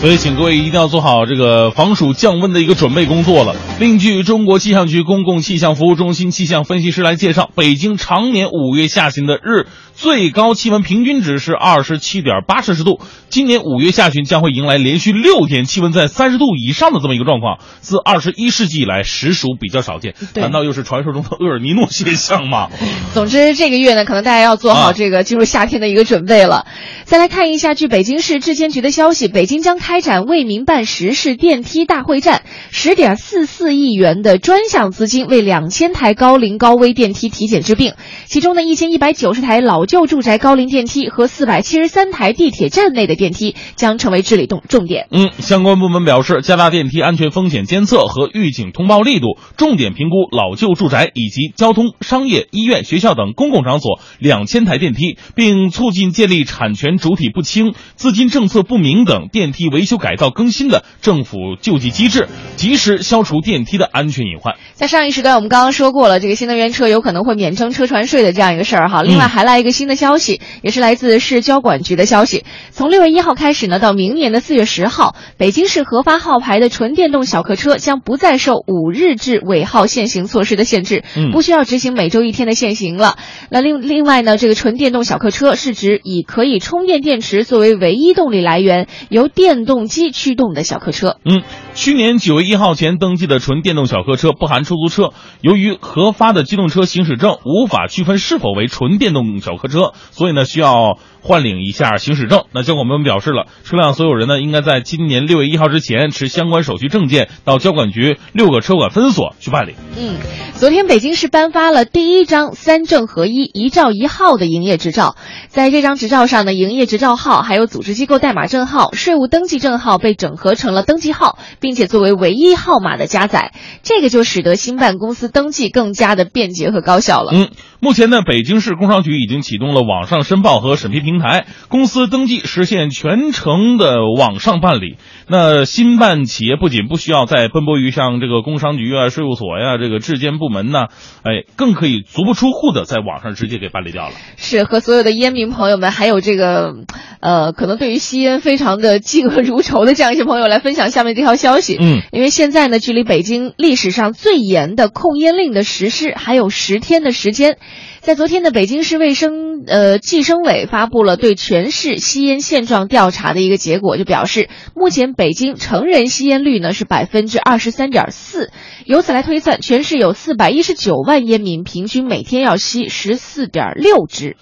Speaker 2: 所以，请各位一定要做好这个防暑降温的一个准备工作了。另据中国气象局公共气象服务中心气象分析师来介绍，北京常年五月下旬的日最高气温平均值是二十七点八摄氏度。今年五月下旬将会迎来连续六天气温在三十度以上的这么一个状况，自二十一世纪以来实属比较少见。难道又是传说中的厄尔尼诺现象吗？<laughs>
Speaker 3: 总之，这个月呢，可能大家要做好
Speaker 2: 啊
Speaker 3: 这个进入夏天的一个准备了。再来看一下，据北京市质监局的消息，北京将开展为民办实事电梯大会战，十点四四亿元的专项资金为两千台高龄高危电梯体检治病，其中呢，一千一百九十台老旧住宅高龄电梯和四百七十三台地铁站内的电梯将成为治理重重点。
Speaker 2: 嗯，相关部门表示，加大电梯安全风险监测和预警通报力度，重点评估老旧住宅以及交通、商业、医院、学校等公共场所两千台电梯，并促进建立产权主体不清、资金政策不明等电梯维修改造更新的政府救济机制，及时消除电梯的安全隐患。
Speaker 3: 在上一时段，我们刚刚说过了，这个新能源车有可能会免征车船税的这样一个事儿哈。另外还来一个新的消息，也是来自市交管局的消息，从六月一号开始呢，到明年的四月十号，北京市核发号牌的纯电动小客车将不再受五日制尾号限行措施的限制，
Speaker 2: 嗯
Speaker 3: 不需要执行每周一天的限行了。那另另外呢，这个纯电动小客车是指以可以充电电池作为唯一动力来源，由电动机驱动的小客车。
Speaker 2: 嗯，去年九月一号前登记的纯电动小客车不含出租车，由于核发的机动车行驶证无法区分是否为纯电动小客车，所以呢需要换领一下行驶证。那交管部门表示了，车辆所有人呢应该在今年六月一号之前持相关手续证件到交管局六个车管分所去办理。
Speaker 3: 嗯，昨天北京市颁发了第一张三证合一、一照一号的营业执照。在这张执照上呢，营业执照号还有组织机构代码证号、税务登记证号被整合成了登记号，并且作为唯一号码的加载。这个就使得新办公司登记更加的便捷和高效了。
Speaker 2: 嗯，目前呢，北京市工商局已经启动了网上申报和审批平台，公司登记实现全程的网上办理。那新办企业不仅不需要再奔波于像这个工商局啊、税务所呀、这个质监部门呢，哎，更可以足不出户的在网上直接给办理掉了。
Speaker 3: 是和所有的烟民朋友们，还有这个，呃，可能对于吸烟非常的嫉恶如仇的这样一些朋友来分享下面这条消息。
Speaker 2: 嗯，
Speaker 3: 因为现在呢，距离北京历史上最严的控烟令的实施还有十天的时间。在昨天的北京市卫生呃计生委发布了对全市吸烟现状调查的一个结果，就表示目前北京成人吸烟率呢是百分之二十三点四，由此来推算，全市有四百一十九万烟民，平均每天要吸十四点六支。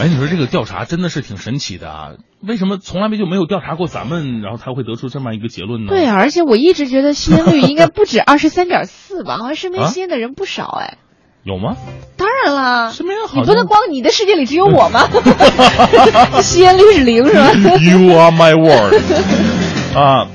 Speaker 2: 哎，你说这个调查真的是挺神奇的啊！为什么从来没就没有调查过咱们，然后他会得出这么一个结论呢？
Speaker 3: 对啊，而且我一直觉得吸烟率应该不止二十三点四吧，<laughs> 好像身边
Speaker 2: 啊
Speaker 3: 吸烟的人不少哎。
Speaker 2: 有吗？
Speaker 3: 当然啦，
Speaker 2: 身边好
Speaker 3: 你不能光你的世界里只有我吗？<laughs> 吸烟率是零是吧？<laughs>
Speaker 2: You are my world <laughs> 啊。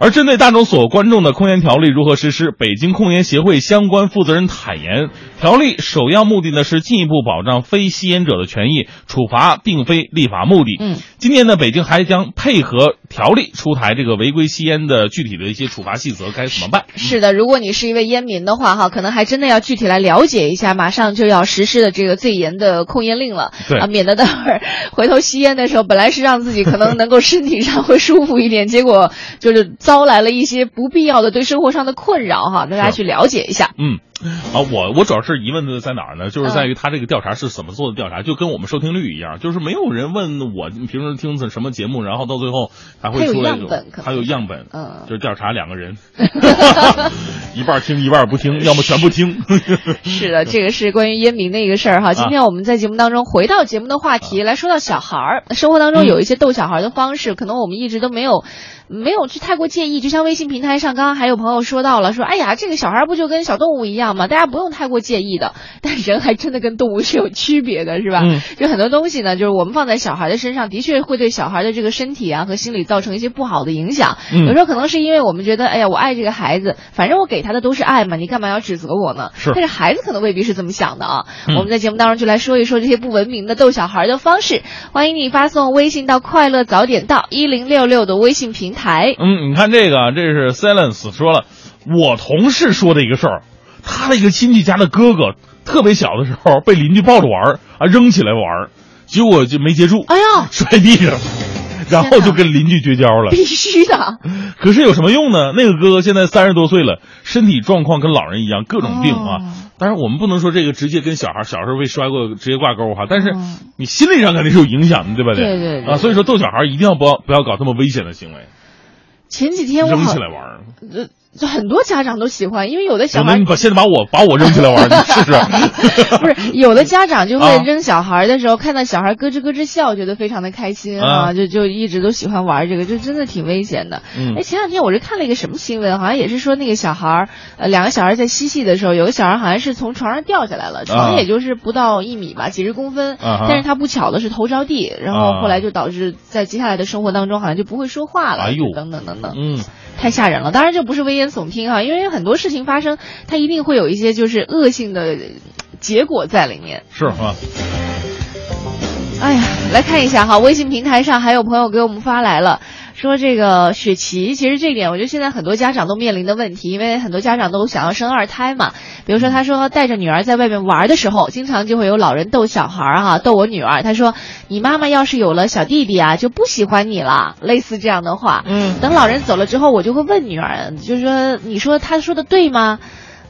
Speaker 2: 而针对大众所关注的控烟条例如何实施，北京控烟协会相关负责人坦言，条例首要目的呢是进一步保障非吸烟者的权益，处罚并非立法目的。
Speaker 3: 嗯，
Speaker 2: 今年呢，北京还将配合条例出台这个违规吸烟的具体的一些处罚细则，该怎么办？
Speaker 3: 是的，如果你是一位烟民的话，哈，可能还真的要具体来了解一下，马上就要实施的这个最严的控烟令了，
Speaker 2: 对
Speaker 3: 啊，免得待会儿回头吸烟的时候，本来是让自己可能能够身体上会舒服一点，结果就是遭来了一些不必要的对生活上的困扰，哈，大家去了解一下。
Speaker 2: 嗯，啊，我我主要是疑问的在哪儿呢？就是在于他这个调查是怎么做的调查，就跟我们收听率一样，就是没有人问我平时听什么节目，然后到最后还会出来
Speaker 3: 样本，
Speaker 2: 还有样本，
Speaker 3: 嗯，<laughs>
Speaker 2: 就是调查两个人，<laughs> 一半听一半不听，要么全不听。<laughs>
Speaker 3: 是的，这个是关于烟民的一个事儿哈。今天我们在节目当中回到节目的话题来说到小孩儿，生活当中有一些逗小孩的方式，可能我们一直都没有。没有去太过介意，就像微信平台上，刚刚还有朋友说到了，说哎呀，这个小孩不就跟小动物一样吗？大家不用太过介意的。但人还真的跟动物是有区别的，是吧？
Speaker 2: 嗯。
Speaker 3: 就很多东西呢，就是我们放在小孩的身上，的确会对小孩的这个身体啊和心理造成一些不好的影响。
Speaker 2: 嗯。
Speaker 3: 有时候可能是因为我们觉得，哎呀，我爱这个孩子，反正我给他的都是爱嘛，你干嘛要指责我呢？
Speaker 2: 是。
Speaker 3: 但是孩子可能未必是这么想的啊。
Speaker 2: 嗯。
Speaker 3: 我们在节目当中就来说一说这些不文明的逗小孩的方式。欢迎你发送微信到“快乐早点到”一零六六的微信平台。
Speaker 2: 嗯，你看这个，这是 Silence 说了，我同事说的一个事儿，他的一个亲戚家的哥哥特别小的时候被邻居抱着玩啊，扔起来玩，结果就没接住，
Speaker 3: 哎呀，
Speaker 2: 摔地上，然后就跟邻居绝交了。
Speaker 3: 必须的。
Speaker 2: 可是有什么用呢？那个哥哥现在三十多岁了，身体状况跟老人一样，各种病啊。当然我们不能说这个直接跟小孩小时候被摔过直接挂钩哈，但是你心理上肯定是有影响的，对吧？
Speaker 3: 对对
Speaker 2: 啊，所以说逗小孩一定要不要不要搞这么危险的行为。
Speaker 3: 前几天我
Speaker 2: 扔起来玩，
Speaker 3: 呃，就很多家长都喜欢，因为有的小孩，
Speaker 2: 你把现在把我把我扔起来玩，你试试。<laughs>
Speaker 3: 不是，有的家长就会扔小孩的时候，看到小孩咯吱咯吱笑，觉得非常的开心啊，就就一直都喜欢玩这个，这真的挺危险的。哎，前两天我是看了一个什么新闻，好像也是说那个小孩，呃，两个小孩在嬉戏的时候，有个小孩好像是从床上掉下来了，床也就是不到一米吧，几十公分，但是他不巧的是头着地，然后后来就导致在接下来的生活当中好像就不会说话了，
Speaker 2: 哎呦，
Speaker 3: 等等等等，
Speaker 2: 嗯。
Speaker 3: 太吓人了，当然这不是危言耸听哈，因为很多事情发生，它一定会有一些就是恶性的结果在里面。
Speaker 2: 是啊。
Speaker 3: 哎呀，来看一下哈，微信平台上还有朋友给我们发来了。说这个雪琪，其实这点我觉得现在很多家长都面临的问题，因为很多家长都想要生二胎嘛。比如说，他说带着女儿在外面玩的时候，经常就会有老人逗小孩儿哈，逗我女儿。他说：“你妈妈要是有了小弟弟啊，就不喜欢你了。”类似这样的话。
Speaker 2: 嗯。
Speaker 3: 等老人走了之后，我就会问女儿，就是说，你说他说的对吗？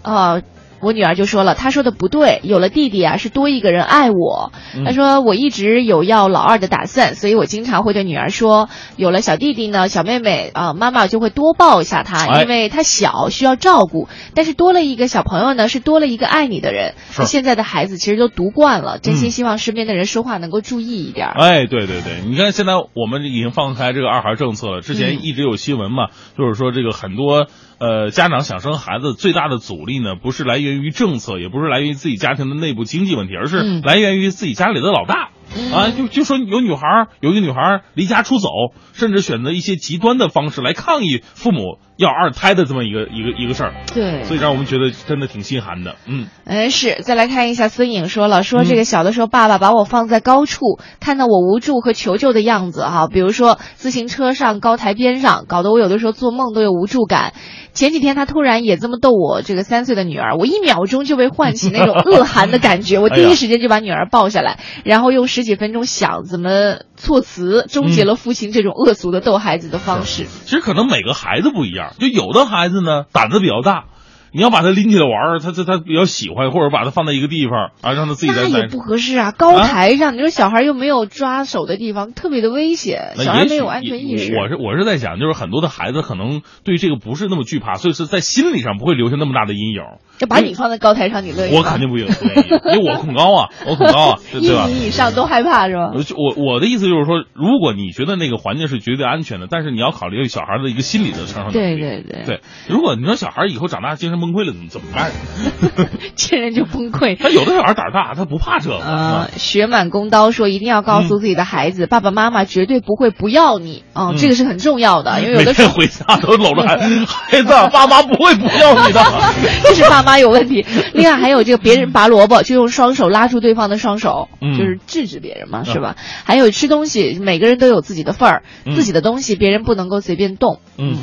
Speaker 3: 哦。我女儿就说了，她说的不对，有了弟弟啊，是多一个人爱我。她说我一直有要老二的打算，所以我经常会对女儿说，有了小弟弟呢，小妹妹啊，妈妈就会多抱一下她，因为她小需要照顾。但是多了一个小朋友呢，是多了一个爱你的人。现在的孩子其实都读惯了，真心希望身边的人说话能够注意一点。
Speaker 2: 哎，对对对，你看现在我们已经放开这个二孩政策了，之前一直有新闻嘛，就是说这个很多。呃，家长想生孩子最大的阻力呢，不是来源于政策，也不是来源于自己家庭的内部经济问题，而是来源于自己家里的老大啊。就就说有女孩有一个女孩离家出走，甚至选择一些极端的方式来抗议父母要二胎的这么一个一个一个事儿。
Speaker 3: 对，
Speaker 2: 所以让我们觉得真的挺心寒的。嗯，
Speaker 3: 哎，是。再来看一下孙颖说了，说这个小的时候，爸爸把我放在高处，看到我无助和求救的样子哈，比如说自行车上、高台边上，搞得我有的时候做梦都有无助感。前几天他突然也这么逗我这个三岁的女儿，我一秒钟就被唤起那种恶寒的感觉，<laughs> 我第一时间就把女儿抱下来，然后用十几分钟想怎么措辞终结了父亲这种恶俗的逗孩子的方式。
Speaker 2: 其实可能每个孩子不一样，就有的孩子呢胆子比较大。你要把他拎起来玩儿，他他他比较喜欢，或者把他放在一个地方啊，让他自己在
Speaker 3: 那也不合适啊。高台上，你说小孩又没有抓手的地方，特别的危险，小孩没有安全意识。
Speaker 2: 我是我是在想，就是很多的孩子可能对这个不是那么惧怕，所以是在心理上不会留下那么大的阴影。
Speaker 3: 就把你放在高台上，你乐意
Speaker 2: 我肯定不愿意，因为我恐高啊，<laughs> 我恐高啊，对吧？
Speaker 3: 一米以上都害怕是吧？
Speaker 2: 我我的意思就是说，如果你觉得那个环境是绝对安全的，但是你要考虑小孩的一个心理的承受能力。
Speaker 3: 对对对。
Speaker 2: 对，如果你说小孩以后长大精神崩溃了，怎么怎么办？<laughs>
Speaker 3: 见人就崩溃。<laughs>
Speaker 2: 他有的小孩胆大，他不怕这个。
Speaker 3: 啊，血满弓刀说一定要告诉自己的孩子，爸爸妈妈绝对不会不要你。哦，这个是很重要的，因为有的时候
Speaker 2: 回家都搂着孩孩子，爸妈不会不要你的。<laughs>
Speaker 3: 这是爸妈有问题。另外还有这个别人拔萝卜就用双手拉住对方的双手，就是制止别人嘛，是吧？还有吃东西，每个人都有自己的份儿，自己的东西别人不能够随便动。
Speaker 2: 嗯。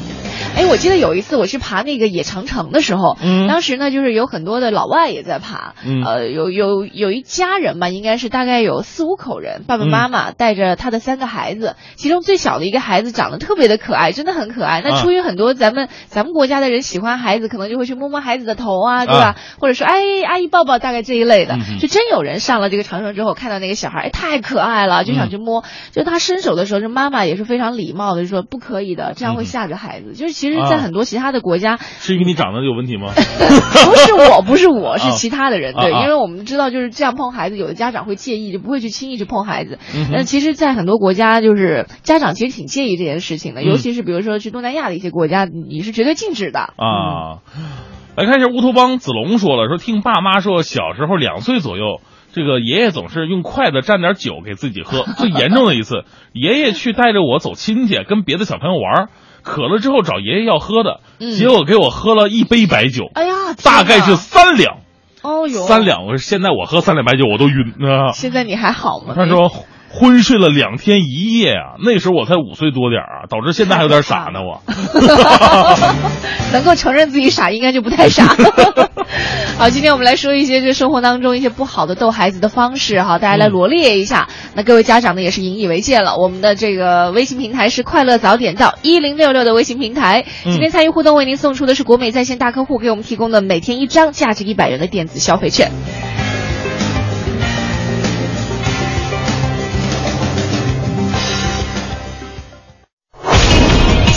Speaker 3: 哎，我记得有一次我去爬那个野长城的时候，
Speaker 2: 嗯
Speaker 3: 当时呢就是有很多的老外也在爬，
Speaker 2: 嗯
Speaker 3: 呃，有有有一家人吧，应该是大概有四五口人，爸爸妈妈带着他的三个孩子，其中最小的一个孩子长得特别的可爱，真的很可爱。那
Speaker 2: 啊
Speaker 3: 出于很多咱们咱们国家的人喜欢孩子，可能就会去摸摸孩子的头啊，对吧？
Speaker 2: 啊
Speaker 3: 或者说哎阿姨抱抱，大概这一类的
Speaker 2: 嗯，
Speaker 3: 就真有人上了这个长城之后，看到那个小孩，哎太可爱了，就想去摸。就他伸手的时候，这妈妈也是非常礼貌的，就说不可以的，这样会吓着孩子。就是其实，在
Speaker 2: 啊
Speaker 3: 很多其他的国家，
Speaker 2: 是因为你长得有问题吗？<laughs>
Speaker 3: 不是我，不是我，是
Speaker 2: 啊
Speaker 3: 其他的人，对，因为我们知道就是这样碰孩子，有的家长会介意，就不会去轻易去碰孩子。
Speaker 2: 嗯哼
Speaker 3: 但其实，在很多国家，就是家长其实挺介意这件事情的，
Speaker 2: 嗯
Speaker 3: 尤其是比如说去东南亚的一些国家，你是绝对禁止的。
Speaker 2: 啊，来看一下乌托邦子龙说了，说听爸妈说小时候两岁左右。这个爷爷总是用筷子蘸点酒给自己喝。最严重的一次，爷爷去带着我走亲戚，跟别的小朋友玩，渴了之后找爷爷要喝的，
Speaker 3: 嗯
Speaker 2: 结果给我喝了一杯白酒，
Speaker 3: 哎呀，
Speaker 2: 大概是三两，
Speaker 3: 哦哟，
Speaker 2: 三。两。我说现在我喝三两白酒我都晕啊。
Speaker 3: 现在你还好吗？
Speaker 2: 他说昏睡了两天一夜啊，那时候我才五岁多点儿啊，导致现在还有点傻呢我。<laughs>
Speaker 3: 能够承认自己傻，应该就不太傻。<laughs> 好，今天我们来说一些这生活当中一些不好的逗孩子的方式哈，大家来罗列一下。那各位家长呢也是引以为戒了。我们的这个微信平台是快乐早点到一零六六的微信平台。
Speaker 2: 嗯
Speaker 3: 今天参与互动为您送出的是国美在线大客户给我们提供的每天一张价值一百元的电子消费券。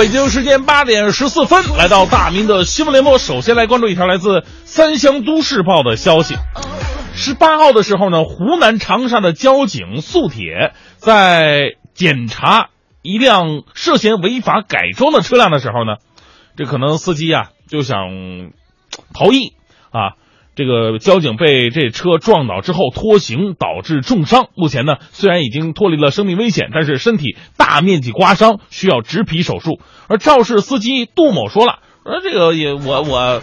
Speaker 2: 北京时间八点十四分，来到大明的新闻联播。首先来关注一条来自三湘都市报的消息。十八号的时候呢，湖南长沙的交警速铁在检查一辆涉嫌违法改装的车辆的时候呢，这可能司机啊就想逃逸啊。这个交警被这车撞倒之后拖行，导致重伤。目前呢，虽然已经脱离了生命危险，但是身体大面积刮伤，需要植皮手术。而肇事司机杜某说了，说这个也我我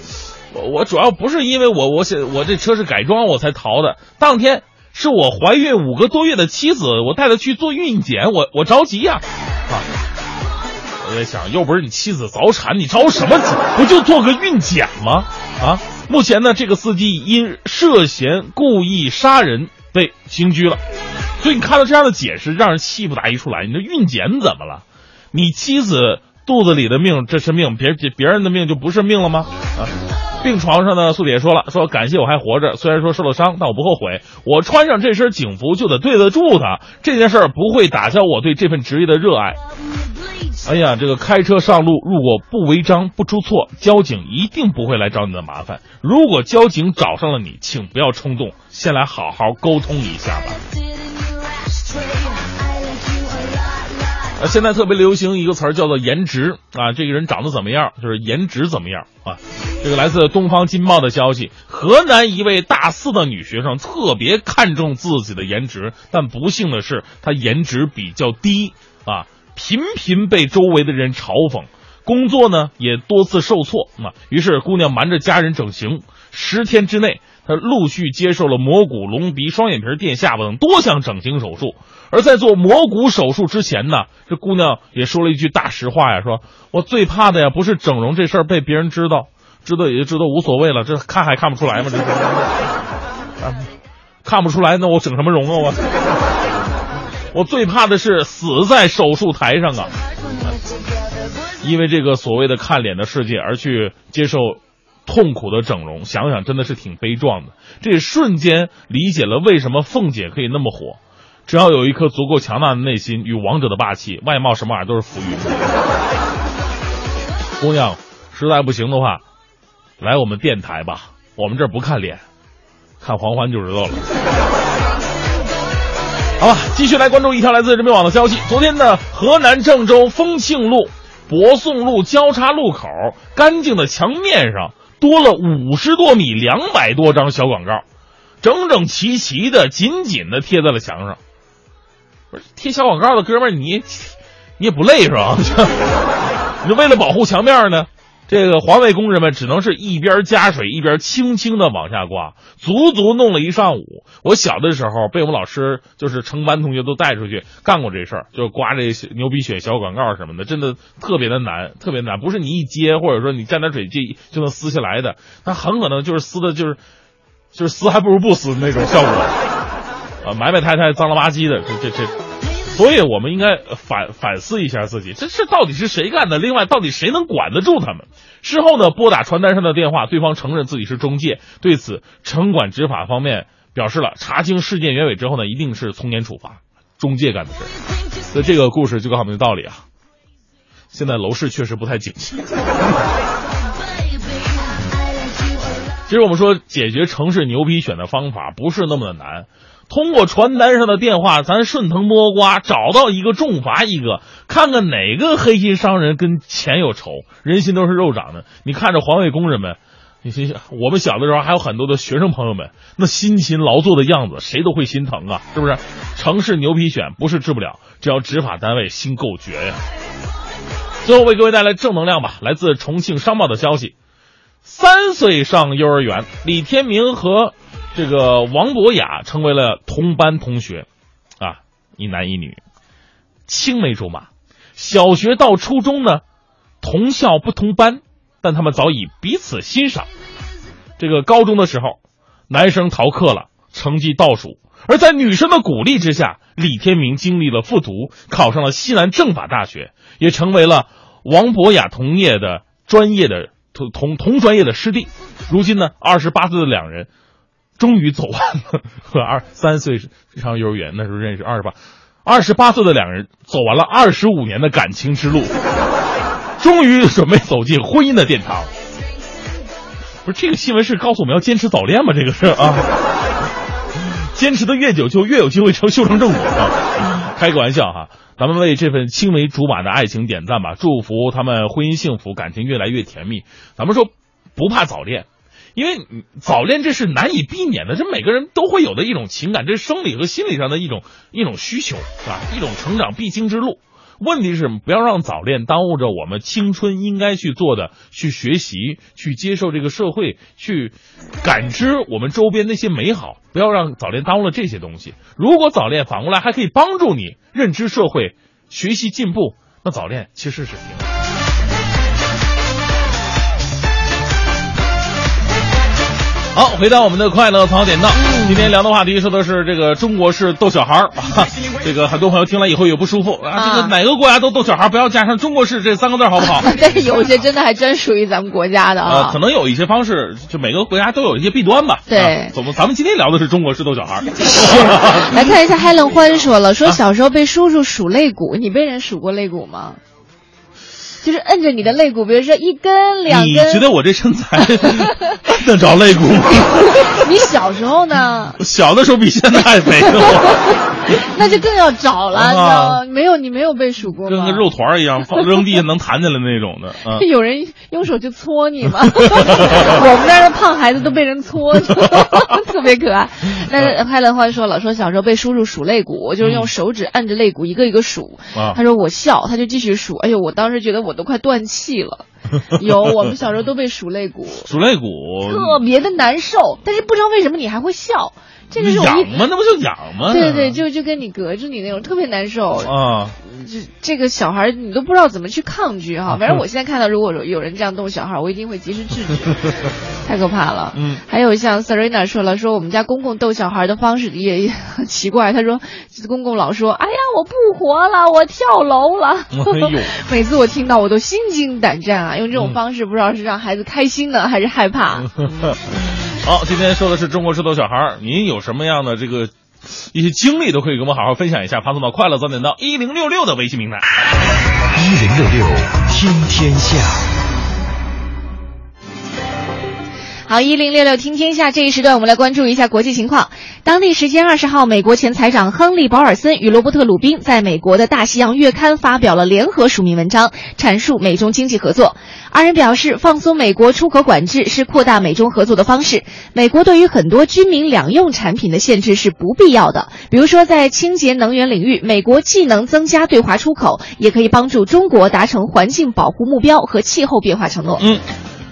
Speaker 2: 我我主要不是因为我我我这车是改装我才逃的，当天是我怀孕五个多月的妻子，我带她去做孕检，我我着急呀啊我在想，又不是你妻子早产，你着什么急？不就做个孕检吗？啊！目前呢，这个司机因涉嫌故意杀人被刑拘了。所以你看到这样的解释，让人气不打一处来。你这孕检怎么了？你妻子肚子里的命这是命，别别人的命就不是命了吗？啊！病床上呢，素姐说了，说感谢我还活着，虽然说受了伤，但我不后悔。我穿上这身警服就得对得住他，这件事儿不会打消我对这份职业的热爱。哎呀，这个开车上路，如果不违章不出错，交警一定不会来找你的麻烦。如果交警找上了你，请不要冲动，先来好好沟通一下吧。啊，现在特别流行一个词儿叫做颜值啊，这个人长得怎么样，就是颜值怎么样啊。这个来自东方金报的消息，河南一位大四的女学生特别看重自己的颜值，但不幸的是，她颜值比较低啊，频频被周围的人嘲讽，工作呢也多次受挫啊。于是姑娘瞒着家人整形，十天之内，她陆续接受了磨骨、隆鼻、双眼皮、垫下巴等多项整形手术。而在做磨骨手术之前呢，这姑娘也说了一句大实话呀，说我最怕的呀不是整容这事儿被别人知道，知道也就知道无所谓了，这看还看不出来吗？这是、啊看不出来，那我整什么容啊我？我最怕的是死在手术台上啊！因为这个所谓的看脸的世界而去接受痛苦的整容，想想真的是挺悲壮的。这也瞬间理解了为什么凤姐可以那么火。只要有一颗足够强大的内心与王者的霸气，外貌什么玩意儿都是浮云。<laughs> 姑娘，实在不行的话，来我们电台吧，我们这儿不看脸，看黄欢就知道了。<laughs> 好吧，继续来关注一条来自人民网的消息。昨天呢，河南郑州丰庆路、博宋路交叉路口干净的墙面上多了五十多米，两百多张小广告，整整齐齐的、紧紧的贴在了墙上。不是贴小广告的哥们儿，你你也不累是吧？<laughs> 你为了保护墙面呢？这个环卫工人们只能是一边加水一边轻轻的往下刮，足足弄了一上午。我小的时候被我们老师就是成班同学都带出去干过这事儿，就刮这些牛皮癣小广告什么的，真的特别的难，特别难，不是你一接或者说你沾点水就就能撕下来的，它很可能就是撕的，就是就是撕还不如不撕那种效果啊，埋埋汰汰、脏了吧唧的，这这这。所以，我们应该反反思一下自己，这这到底是谁干的？另外，到底谁能管得住他们？事后呢，拨打传单上的电话，对方承认自己是中介。对此，城管执法方面表示了，查清事件原委之后呢，一定是从严处罚中介干的事。所以，这个故事就告诉我们的道理啊。现在楼市确实不太景气。其实，我们说解决城市牛皮癣的方法不是那么的难。通过传单上的电话，咱顺藤摸瓜找到一个重罚一个，看看哪个黑心商人跟钱有仇。人心都是肉长的，你看着环卫工人们，你心想，我们小的时候还有很多的学生朋友们，那辛勤劳作的样子，谁都会心疼啊，是不是？城市牛皮癣不是治不了，只要执法单位心够绝呀。最后为各位带来正能量吧，来自重庆商报的消息：三岁上幼儿园，李天明和。这个王博雅成为了同班同学，啊，一男一女，青梅竹马。小学到初中呢，同校不同班，但他们早已彼此欣赏。这个高中的时候，男生逃课了，成绩倒数，而在女生的鼓励之下，李天明经历了复读，考上了西南政法大学，也成为了王博雅同业的专业的同同同专业的师弟。如今呢，二十八岁的两人。终于走完了和二三岁上幼儿园那时候认识二十八，二十八岁的两人走完了二十五年的感情之路，终于准备走进婚姻的殿堂。不是这个新闻是告诉我们要坚持早恋吗？这个是啊，坚持的越久就越有机会成修成正果啊！开个玩笑哈，咱们为这份青梅竹马的爱情点赞吧，祝福他们婚姻幸福，感情越来越甜蜜。咱们说不怕早恋。因为早恋这是难以避免的，这每个人都会有的一种情感，这是生理和心理上的一种一种需求，是吧？一种成长必经之路。问题是不要让早恋耽误着我们青春应该去做的，去学习，去接受这个社会，去感知我们周边那些美好。不要让早恋耽误了这些东西。如果早恋反过来还可以帮助你认知社会、学习进步，那早恋其实是挺好。好，回到我们的快乐槽点到，今天聊的话题说的是这个中国式逗小孩儿，<laughs> 这个很多朋友听了以后也不舒服啊。这个哪个国家都逗小孩，不要加上中国式这三个字好不好？<laughs>
Speaker 3: 但是有些真的还真属于咱们国家的啊。
Speaker 2: 可能有一些方式，就每个国家都有一些弊端吧。
Speaker 3: 对，
Speaker 2: 怎么咱们今天聊的是中国式逗小孩？<laughs>
Speaker 3: 来看一下，Helen 欢说了，说小时候被叔叔数肋骨，你被人数过肋骨吗？就是摁着你的肋骨，比如说一根两根。
Speaker 2: 你觉得我这身材摁得着肋骨吗？<laughs>
Speaker 3: 你小时候呢？
Speaker 2: 小的时候比现在还肥。<laughs>
Speaker 3: 那就更要找了，你知道吗？没有，你没有被数过吗？
Speaker 2: 跟个肉团一样，放扔地下能弹起来那种的。<laughs>
Speaker 3: 有人用手就搓你吗？我们那儿的胖孩子都被人搓，特别可爱。但是拍了话说了，说小时候被叔叔数肋骨，就是用手指按着肋骨一个一个数。他说我笑，他就继续数。哎呦，我当时觉得我都快断气了。<laughs> 有，我们小时候都被数肋骨，
Speaker 2: 数肋骨
Speaker 3: 特别的难受。但是不知道为什么你还会笑。这个是
Speaker 2: 痒吗？那不就痒吗？
Speaker 3: 对对对，就就跟你隔着你那种特别难受
Speaker 2: 啊！
Speaker 3: 这这个小孩你都不知道怎么去抗拒哈。反正我现在看到，如果有人这样逗小孩，我一定会及时制止，<laughs> 太可怕了。嗯。还有像 Serena 说了，说我们家公公逗小孩的方式也很奇怪。他说，公公老说：“哎呀，我不活了，我跳楼了。<laughs> ”每次我听到我都心惊胆战啊！用这种方式，不知道是让孩子开心呢，还是害怕。<laughs>
Speaker 2: 好，今天说的是中国式逗小孩您有什么样的这个一些经历，都可以跟我们好好分享一下。发送到快乐早点到一零六六的微信平台。
Speaker 7: 一零六六听天下。
Speaker 3: 好，一零六六听天下这一时段，我们来关注一下国际情况。当地时间二十号，美国前财长亨利·保尔森与罗伯特·鲁宾在美国的《大西洋月刊》发表了联合署名文章，阐述美中经济合作。二人表示，放松美国出口管制是扩大美中合作的方式。美国对于很多军民两用产品的限制是不必要的，比如说在清洁能源领域，美国既能增加对华出口，也可以帮助中国达成环境保护目标和气候变化承诺。
Speaker 2: 嗯。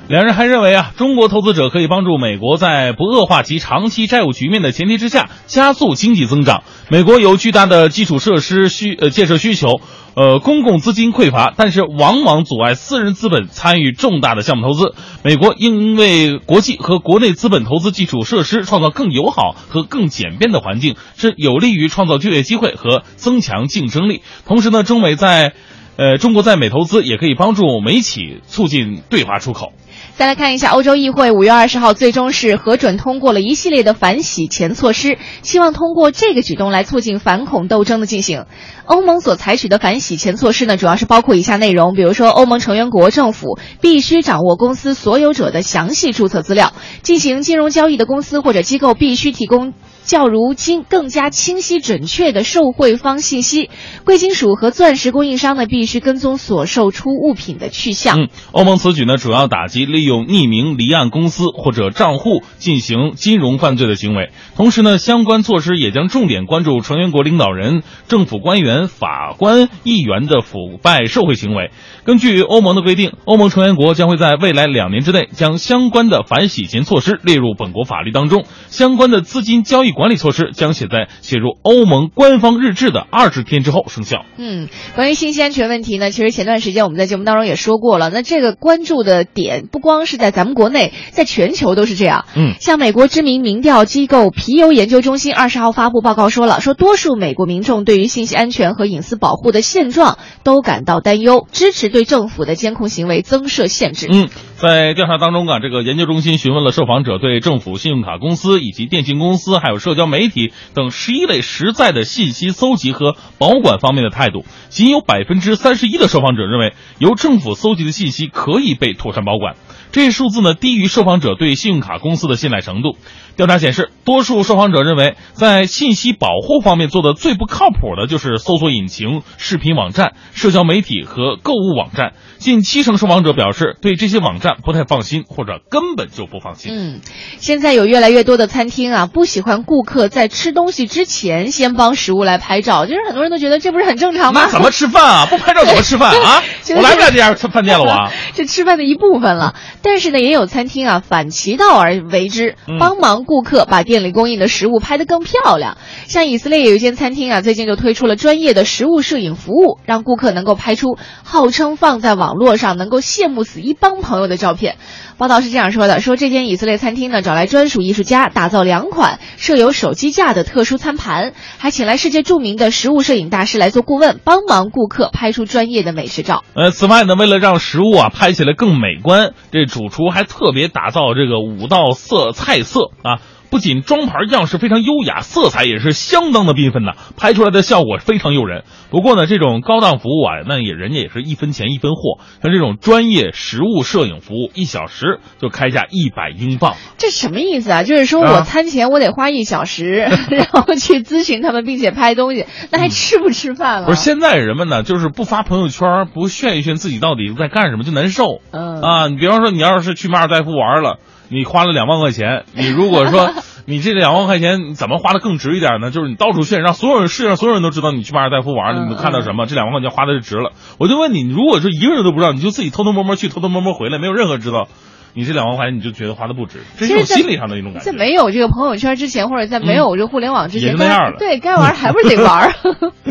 Speaker 2: 两人还认为啊，中国投资者可以帮助美国在不恶化其长期债务局面的前提之下，加速经济增长。美国有巨大的基础设施需呃建设需求，呃公共资金匮乏，但是往往阻碍私人资本参与重大的项目投资。美国应为国际和国内资本投资基础设施创造更友好和更简便的环境，是有利于创造就业机会和增强竞争力。同时呢，中美在，呃中国在美投资也可以帮助美企促进对华出口。
Speaker 3: 再来看一下，欧洲议会五月二十号最终是核准通过了一系列的反洗钱措施，希望通过这个举动来促进反恐斗争的进行。欧盟所采取的反洗钱措施呢，主要是包括以下内容，比如说，欧盟成员国政府必须掌握公司所有者的详细注册资料，进行金融交易的公司或者机构必须提供。较如今更加清晰准确的受贿方信息，贵金属和钻石供应商呢必须跟踪所售出物品的去向。
Speaker 2: 嗯，欧盟此举呢主要打击利用匿名离岸公司或者账户进行金融犯罪的行为，同时呢相关措施也将重点关注成员国领导人、政府官员、法官、议员的腐败受贿行为。根据欧盟的规定，欧盟成员国将会在未来两年之内将相关的反洗钱措施列入本国法律当中，相关的资金交易。管理措施将写在写入欧盟官方日志的二十天之后生效。
Speaker 3: 嗯，关于信息安全问题呢，其实前段时间我们在节目当中也说过了。那这个关注的点不光是在咱们国内，在全球都是这样。
Speaker 2: 嗯，
Speaker 3: 像美国知名民调机构皮尤研究中心二十号发布报告说了，说多数美国民众对于信息安全和隐私保护的现状都感到担忧，支持对政府的监控行为增设限制。
Speaker 2: 嗯，在调查当中啊，这个研究中心询问了受访者对政府、信用卡公司以及电信公司还有。社交媒体等十一类实在的信息搜集和保管方面的态度，仅有百分之三十一的受访者认为由政府搜集的信息可以被妥善保管。这一数字呢低于受访者对信用卡公司的信赖程度。调查显示，多数受访者认为在信息保护方面做的最不靠谱的就是搜索引擎、视频网站、社交媒体和购物网站。近七成受访者表示对这些网站不太放心，或者根本就不放心。
Speaker 3: 嗯，现在有越来越多的餐厅啊不喜欢顾客在吃东西之前先帮食物来拍照，就是很多人都觉得这不是很正常吗？
Speaker 2: 那怎么吃饭啊？不拍照怎么吃饭啊？<laughs> 我来不了这家饭店了，我 <laughs>
Speaker 3: 这吃饭的一部分了。但是呢，也有餐厅啊反其道而为之，帮忙顾客把店里供应的食物拍得更漂亮。像以色列有一间餐厅啊，最近就推出了专业的食物摄影服务，让顾客能够拍出号称放在网网络上能够羡慕死一帮朋友的照片。报道是这样说的：说这间以色列餐厅呢，找来专属艺术家打造两款设有手机架的特殊餐盘，还请来世界著名的食物摄影大师来做顾问，帮忙顾客拍出专业的美食照。
Speaker 2: 呃，此外呢，为了让食物啊拍起来更美观，这主厨还特别打造这个五道色菜色啊。不仅装盘样式非常优雅，色彩也是相当的缤纷呐，拍出来的效果非常诱人。不过呢，这种高档服务啊，那也人家也是一分钱一分货。像这种专业实物摄影服务，一小时就开价一百英镑。
Speaker 3: 这什么意思啊？就是说我餐前我得花一小时，<laughs> 然后去咨询他们，并且拍东西，那还吃不吃饭了？
Speaker 2: 不是，现在人们呢，就是不发朋友圈，不炫一炫自己到底在干什么，就难受。
Speaker 3: 嗯
Speaker 2: 啊，你比方说，你要是去马尔代夫玩了。你花了两万块钱，<laughs> 你如果说你这两万块钱怎么花的更值一点呢？就是你到处炫，让所有人世界上所有人都知道你去马尔代夫玩了，你都看到什么？这两万块钱花的是值了。我就问你，如果说一个人都不知道，你就自己偷偷摸摸去，偷偷摸摸回来，没有任何知道。你这两万块钱你就觉得花的不值，这是种心理上的一种感
Speaker 3: 觉。在没有这个朋友圈之前，或者在没有这个互联网之前，
Speaker 2: 那样了。
Speaker 3: 对该玩还不是得玩。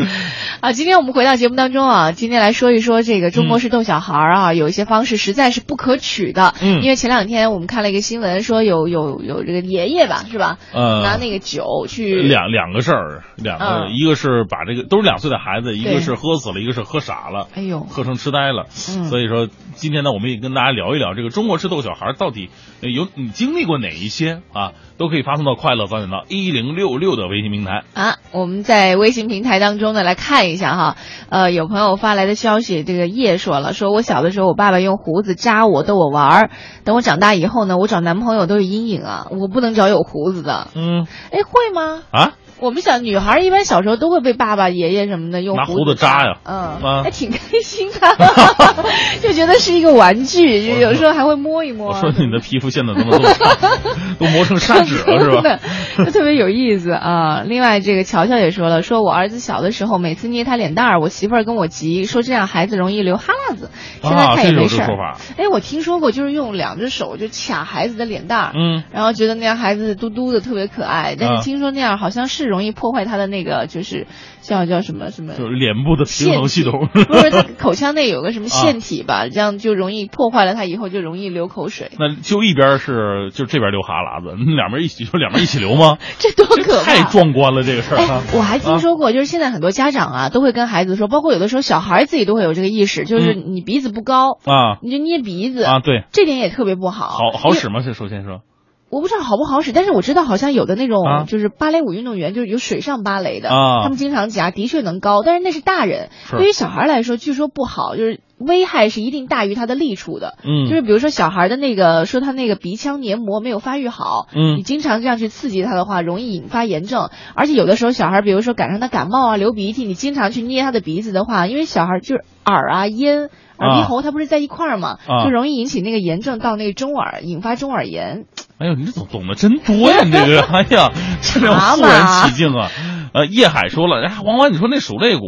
Speaker 3: <laughs> 啊，今天我们回到节目当中啊，今天来说一说这个中国式逗小孩啊，有一些方式实在是不可取的。
Speaker 2: 嗯。
Speaker 3: 因为前两天我们看了一个新闻，说有有有这个爷爷吧，是吧？
Speaker 2: 呃。
Speaker 3: 拿那个酒去。
Speaker 2: 两两个事儿，两个，一个是把这个都是两岁的孩子，一个是喝死了，一个是喝傻了。
Speaker 3: 哎呦。
Speaker 2: 喝成痴呆了。嗯。所以说，今天呢，我们也跟大家聊一聊这个中国式逗小孩到底有你经历过哪一些啊？都可以发送到快乐早点到一零六六的微信平台
Speaker 3: 啊。我们在微信平台当中呢来看一下哈，呃，有朋友发来的消息，这个叶说了，说我小的时候我爸爸用胡子扎我逗我玩儿，等我长大以后呢，我找男朋友都有阴影啊，我不能找有胡子的。
Speaker 2: 嗯，
Speaker 3: 哎，会吗？
Speaker 2: 啊？
Speaker 3: 我们想女孩一般小时候都会被爸爸、爷爷什么的用
Speaker 2: 拿
Speaker 3: 胡
Speaker 2: 子扎呀，
Speaker 3: 嗯，还挺开心的，<laughs> 就觉得是一个玩具，就有时候还会摸一摸。
Speaker 2: 我说你的皮肤现在怎么这么差，都磨成砂纸了是吧？
Speaker 3: 就 <laughs> 特别有意思啊。另外，这个乔乔也说了，说我儿子小的时候，每次捏他脸蛋儿，我媳妇儿跟我急，说这样孩子容易流哈喇子。现在看也没事。哎，我听说过，就是用两只手就卡孩子的脸蛋儿，
Speaker 2: 嗯，
Speaker 3: 然后觉得那样孩子嘟嘟的特别可爱。但是听说那样好像是容易破坏他的。那个就是叫叫什么什么，
Speaker 2: 就是脸部的平衡系统，
Speaker 3: 不是他口腔内有个什么腺体吧？这样就容易破坏了他以后就容易流口水。
Speaker 2: 那就一边是就这边流哈喇子，两边一起就两边一起流吗？<laughs>
Speaker 3: 这多可
Speaker 2: 怕！太壮观了这个事儿。
Speaker 3: 我还听说过，就是现在很多家长啊都会跟孩子说，包括有的时候小孩自己都会有这个意识，就是你鼻子不高
Speaker 2: 啊，
Speaker 3: 你就捏鼻子
Speaker 2: 啊，对，
Speaker 3: 这点也特别不好。
Speaker 2: 好好使吗？是首先说。
Speaker 3: 我不知道好不好使，但是我知道好像有的那种就是芭蕾舞运动员，就是有水上芭蕾的，他们经常夹，的确能高，但是那是大人，对于小孩来说，据说不好，就是危害是一定大于它的利处的。
Speaker 2: 嗯，
Speaker 3: 就是比如说小孩的那个，说他那个鼻腔黏膜没有发育好，
Speaker 2: 嗯，
Speaker 3: 你经常这样去刺激他的话，容易引发炎症，而且有的时候小孩，比如说赶上他感冒啊、流鼻涕，你经常去捏他的鼻子的话，因为小孩就是耳啊、咽、耳鼻喉，它不是在一块儿嘛，就容易引起那个炎症到那个中耳，引发中耳炎。
Speaker 2: 哎呦，你这懂懂得真多呀！你这个，哎呀，这让我肃然起敬啊！呃，叶海说了，哎，王婉，你说那数肋骨，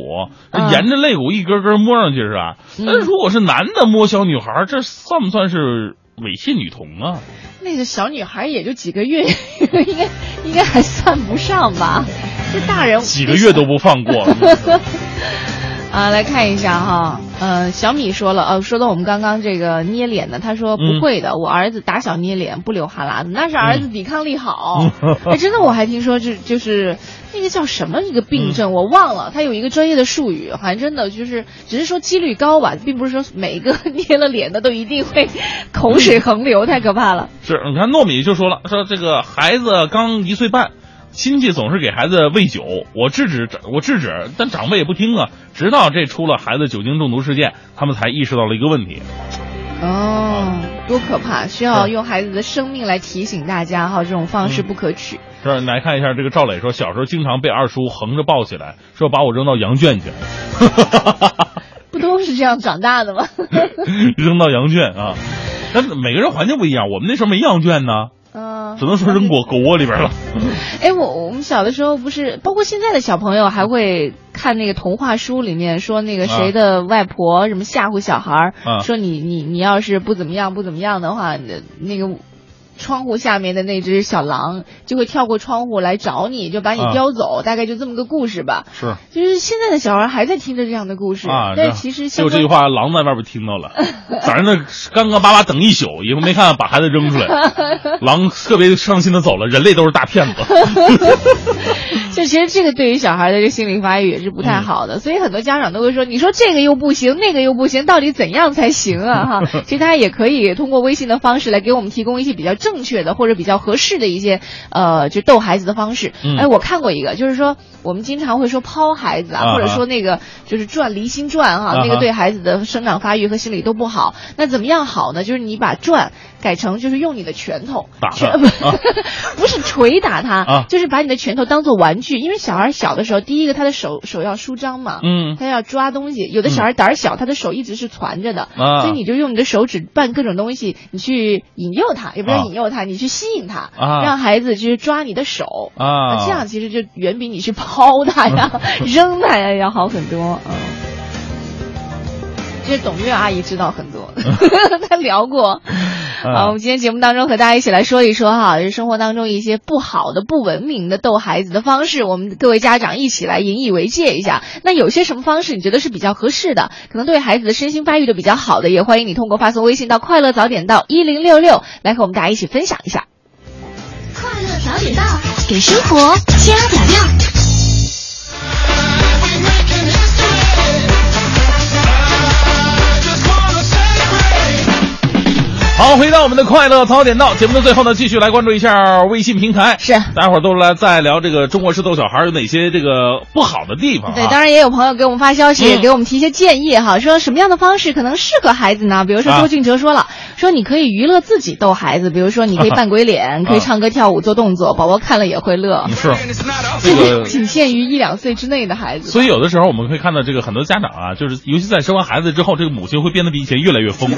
Speaker 2: 沿着肋骨一根根摸上去是吧？那如果是男的摸小女孩，这算不算是猥亵女童啊？
Speaker 3: 那个小女孩也就几个月，<laughs> 应该应该还算不上吧？这大人
Speaker 2: 几个月都不放过。<laughs>
Speaker 3: 啊，来看一下哈，呃，小米说了，呃，说到我们刚刚这个捏脸的，他说不会的，我儿子打小捏脸不流哈喇子，那是儿子抵抗力好。<laughs> 哎，真的，我还听说这就是那个叫什么一个病症，我忘了，他有一个专业的术语，好像真的就是只是说几率高吧，并不是说每一个捏了脸的都一定会口水横流，太可怕了。
Speaker 2: 是，你看糯米就说了，说这个孩子刚一岁半。亲戚总是给孩子喂酒，我制止，我制止，但长辈也不听啊。直到这出了孩子酒精中毒事件，他们才意识到了一个问题。
Speaker 3: 哦，多可怕！需要用孩子的生命来提醒大家哈，这种方式不可取。
Speaker 2: 是，来看一下这个赵磊说，小时候经常被二叔横着抱起来，说把我扔到羊圈去。<laughs>
Speaker 3: 不都是这样长大的吗？<laughs>
Speaker 2: 扔到羊圈啊！但每个人环境不一样，我们那时候没羊圈呢。
Speaker 3: 嗯，
Speaker 2: 只能说扔狗狗窝里边了。<laughs>
Speaker 3: 哎，我我们小的时候不是，包括现在的小朋友还会看那个童话书，里面说那个谁的外婆什么吓唬小孩，说你你你要是不怎么样不怎么样的话，那个。窗户下面的那只小狼就会跳过窗户来找你，就把你叼走，大概就这么个故事吧。
Speaker 2: 是，
Speaker 3: 就是现在的小孩还在听着这样的故事
Speaker 2: 啊。
Speaker 3: 但其实
Speaker 2: 就这句话，狼在外边听到了，<laughs> 反正那干干巴巴等一宿，以后没看把孩子扔出来，<laughs> 狼特别伤心的走了。人类都是大骗子。<laughs>
Speaker 3: 就其实这个对于小孩的这心理发育也是不太好的，所以很多家长都会说，你说这个又不行，那个又不行，到底怎样才行啊？哈，其实大家也可以通过微信的方式来给我们提供一些比较正确的或者比较合适的一些呃，就逗孩子的方式。哎，我看过一个，就是说我们经常会说抛孩子啊，或者说那个就是转离心转哈，那个对孩子的生长发育和心理都不好。那怎么样好呢？就是你把转改成就是用你的拳头
Speaker 2: 打他，<laughs>
Speaker 3: 不是捶打他，就是把你的拳头当做玩具。因为小孩小的时候，第一个他的手手要舒张嘛，
Speaker 2: 嗯，
Speaker 3: 他要抓东西。有的小孩胆儿小，他的手一直是攒着的，所以你就用你的手指扮各种东西，你去引诱他，也不是引诱他，你去吸引他，让孩子就是抓你的手。
Speaker 2: 啊，
Speaker 3: 这样其实就远比你去抛他呀、<laughs> 扔他呀要好很多，嗯。这董月阿姨知道很多，<laughs> 她聊过。好，我们今天节目当中和大家一起来说一说哈，就是生活当中一些不好的、不文明的逗孩子的方式，我们各位家长一起来引以为戒一下。那有些什么方式你觉得是比较合适的，可能对孩子的身心发育的比较好的，也欢迎你通过发送微信到快乐早点到一零六六来和我们大家一起分享一下。
Speaker 6: 快乐早点到，给生活加点料。
Speaker 2: 好，回到我们的快乐早点到节目的最后呢，继续来关注一下微信平台。
Speaker 3: 是，
Speaker 2: 大家伙儿都来再聊这个中国式逗小孩有哪些这个不好的地方、啊？
Speaker 3: 对，当然也有朋友给我们发消息，
Speaker 2: 嗯
Speaker 3: 给我们提一些建议哈，说什么样的方式可能适合孩子呢？比如说
Speaker 2: 啊
Speaker 3: 周俊哲说了，说你可以娱乐自己逗孩子，比如说你可以扮鬼脸，<laughs> 可以唱歌跳舞做动作，宝宝看了也会乐。
Speaker 2: 嗯是 <laughs> 这个
Speaker 3: 仅限于一两岁之内的孩子。
Speaker 2: 所以有的时候我们可以看到，这个很多家长啊，就是尤其在生完孩子之后，这个母亲会变得比以前越来越疯，<laughs>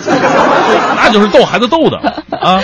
Speaker 2: 那就是逗孩子逗的 <laughs> 啊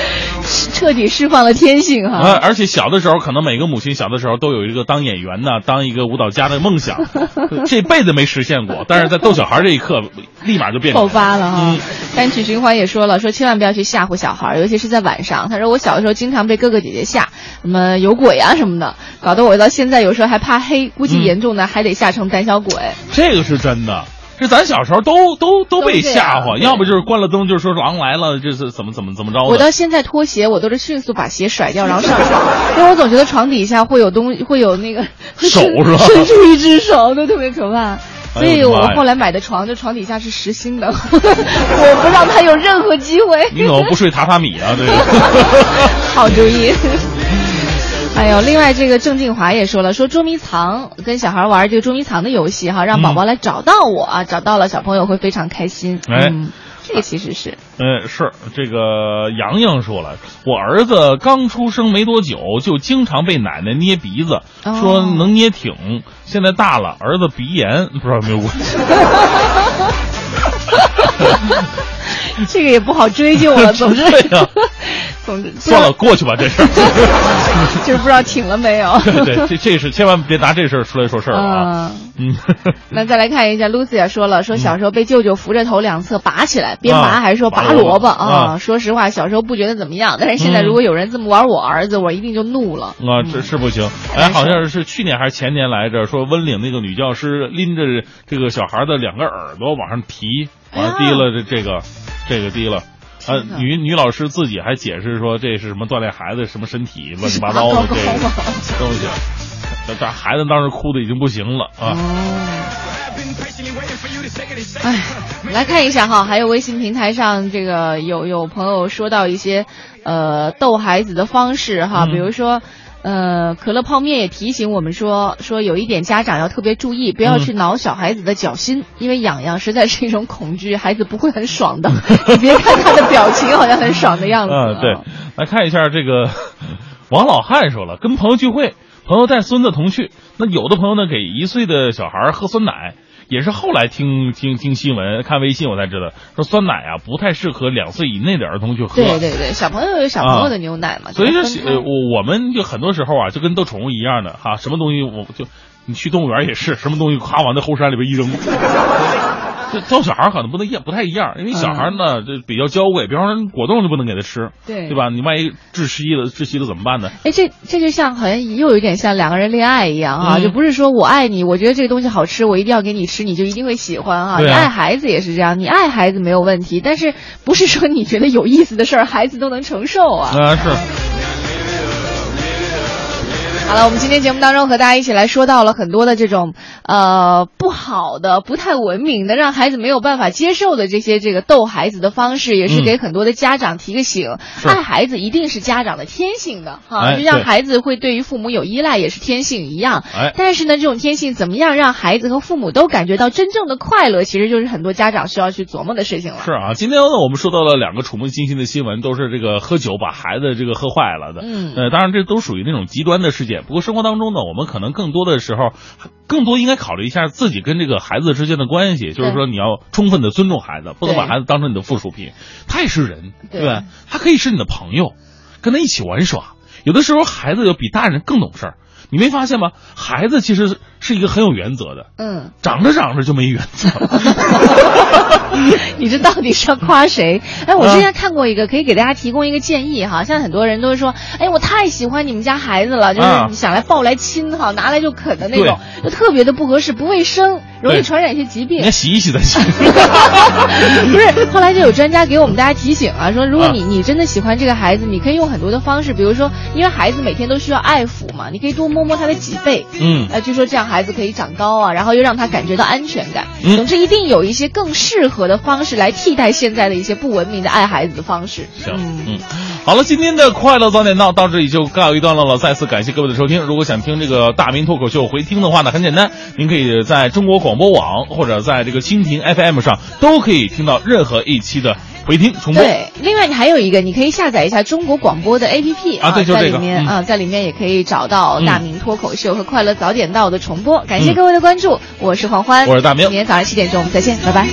Speaker 3: 彻底释放了天性哈。
Speaker 2: 啊！而且小的时候，可能每个母亲小的时候都有一个当演员呢、当一个舞蹈家的梦想，<laughs> 这辈子没实现过，但是在逗小孩这一刻，立马就变
Speaker 3: 爆发了哈
Speaker 2: 嗯！
Speaker 3: 单曲循环也说了，说千万不要去吓唬小孩，尤其是在晚上。他说我小的时候经常被哥哥姐姐吓，什么有鬼啊什么的，搞得我到现在有时候还怕黑，估计
Speaker 2: 嗯
Speaker 3: 严重的还得吓成胆小鬼。
Speaker 2: 这个是真的。这咱小时候都都都被吓唬，要不就是关了灯，就是说狼来了，这是怎么怎么怎么着的。
Speaker 3: 我到现在脱鞋，我都是迅速把鞋甩掉，然后上床，因为我总觉得床底下会有东，会有那个
Speaker 2: 手是吧
Speaker 3: 伸出一只手，都特别可怕。所以我后来买的床，这床底下是实心的，<laughs> 我不让他有任何机会。
Speaker 2: 你怎么不睡榻榻米啊？这个。<laughs>
Speaker 3: 好主意。还有，另外这个郑静华也说了，说捉迷藏，跟小孩玩这个捉迷藏的游戏哈，让宝宝来找到我啊，找到了小朋友会非常开心。
Speaker 2: 哎
Speaker 3: 嗯，这个其实是
Speaker 2: 呃，是这个洋洋说了，我儿子刚出生没多久，就经常被奶奶捏鼻子，
Speaker 3: 哦
Speaker 2: 说能捏挺。现在大了，儿子鼻炎，不知道有没有关系？<laughs> <laughs>
Speaker 3: 这个也不好追究了。<laughs> 总之，<laughs> 总之
Speaker 2: 算了，，过去吧，这事儿。
Speaker 3: 就是不知道请了没有。
Speaker 2: 对对，这这是千万别拿这事儿出来说事儿啊。嗯，
Speaker 3: 那再来看一下，Lucy 也说了，说小时候被舅舅扶着头两侧拔起来，边拔
Speaker 2: 啊
Speaker 3: 还是说拔
Speaker 2: 拔萝卜
Speaker 3: 啊？
Speaker 2: 啊
Speaker 3: 说实话，小时候不觉得怎么样，但是现在
Speaker 2: 嗯
Speaker 3: 如果有人这么玩我儿子，我一定就怒了。
Speaker 2: 啊，这是不行。哎，好像是去年还是前年来着，说温岭那个女教师拎着这个小孩的两个耳朵往上提，完了
Speaker 3: 哎呀
Speaker 2: 提了这这个这个低了。啊女女老师自己还解释说这是什么锻炼孩子什么身体乱七八糟的这个东西，那这孩子当时哭的已经不行了啊。
Speaker 3: 哎，来看一下哈，还有微信平台上这个有有朋友说到一些呃逗孩子的方式哈，
Speaker 2: 嗯
Speaker 3: 比如说。呃，可乐泡面也提醒我们说，说有一点家长要特别注意，不要去挠小孩子的脚心，因为痒痒实在是一种恐惧，孩子不会很爽的。<laughs> 你别看他的表情好像很爽的样子。
Speaker 2: 嗯，对，来看一下这个 <laughs> 王老汉说了，跟朋友聚会，朋友带孙子同去，那有的朋友呢给一岁的小孩喝酸奶。也是后来听听听新闻、看微信我才知道，说酸奶啊不太适合两岁以内的儿童去喝。
Speaker 3: 对对对，小朋友有小朋友的牛奶嘛，
Speaker 2: 所以说我们就很多时候啊，就跟逗宠物一样的哈，什么东西我就你去动物园也是，什么东西夸往那后山里边一扔。<laughs> 这逗小孩可能不能一样，不太一样，因为小孩呢这比较娇贵，比方说果冻就不能给他吃，
Speaker 3: 对
Speaker 2: 对吧？你万一窒息了，窒息了怎么办呢？
Speaker 3: 哎，这这就像好像又有点像两个人恋爱一样啊，
Speaker 2: 嗯
Speaker 3: 就不是说我爱你，我觉得这个东西好吃，我一定要给你吃，你就一定会喜欢啊。
Speaker 2: 啊
Speaker 3: 你爱孩子也是这样，你爱孩子没有问题，但是不是说你觉得有意思的事儿，孩子都能承受啊。
Speaker 2: 啊、是。
Speaker 3: 好了，我们今天节目当中和大家一起来说到了很多的这种呃不好的、不太文明的，让孩子没有办法接受的这些这个逗孩子的方式，也是
Speaker 2: 嗯
Speaker 3: 给很多的家长提个醒：
Speaker 2: 是
Speaker 3: 爱孩子一定是家长的天性的哈，
Speaker 2: 哎
Speaker 3: 就像孩子会对于父母有依赖也是天性一样。
Speaker 2: 哎
Speaker 3: 但是呢，这种天性怎么样让孩子和父母都感觉到真正的快乐，其实就是很多家长需要去琢磨的事情了。
Speaker 2: 是啊，今天呢，我们说到了两个触目惊心的新闻，都是这个喝酒把孩子这个喝坏了的。
Speaker 3: 嗯
Speaker 2: 呃，当然这都属于那种极端的事件。不过生活当中呢，我们可能更多的时候，更多应该考虑一下自己跟这个孩子之间的关系，就是说你要充分的尊重孩子，不能把孩子当成你的附属品。他也是人，
Speaker 3: 对
Speaker 2: 对吧？他可以是你的朋友，跟他一起玩耍。有的时候孩子要比大人更懂事儿，你没发现吗？孩子其实是一个很有原则的，
Speaker 3: 嗯，
Speaker 2: 长着长着就没原则了。<laughs>
Speaker 3: 你这到底是要夸谁？哎，我
Speaker 2: 啊
Speaker 3: 之前看过一个，可以给大家提供一个建议哈。像很多人都是说，哎，我太喜欢你们家孩子了，就是
Speaker 2: 啊
Speaker 3: 想来抱来亲哈，拿来就啃的那种，就特别的不合适，不卫生，容易传染一些疾病
Speaker 2: 你。看洗一洗再洗。<laughs>
Speaker 3: 不是，后来就有专家给我们大家提醒啊，说如果你你真的喜欢这个孩子，你可以用很多的方式，比如说，因为孩子每天都需要爱抚嘛，你可以多摸摸他的脊背，
Speaker 2: 嗯
Speaker 3: 呃，据说这样孩子可以长高啊，然后又让他感觉到安全感。
Speaker 2: 嗯
Speaker 3: 总之，一定有一些更适合的方式来替代现在的一些不文明的爱孩子的方式。
Speaker 2: 行，嗯，好了，今天的快乐早点到到这里就告一段落了。再次感谢各位的收听。如果想听这个大明脱口秀回听的话呢，很简单，您可以在中国广播网或者在这个蜻蜓 FM 上都可以听到任何一期的回听重播。
Speaker 3: 对，另外你还有一个，你可以下载一下中国广播的 APP
Speaker 2: 啊对就这个
Speaker 3: 在里面、
Speaker 2: 嗯
Speaker 3: 啊，在里面也可以找到
Speaker 2: 嗯
Speaker 3: 大明脱口秀和快乐早点到的重播。感谢各位的关注，我是黄欢，
Speaker 2: 我是大明
Speaker 3: 明天早上七点钟我们再见，拜拜。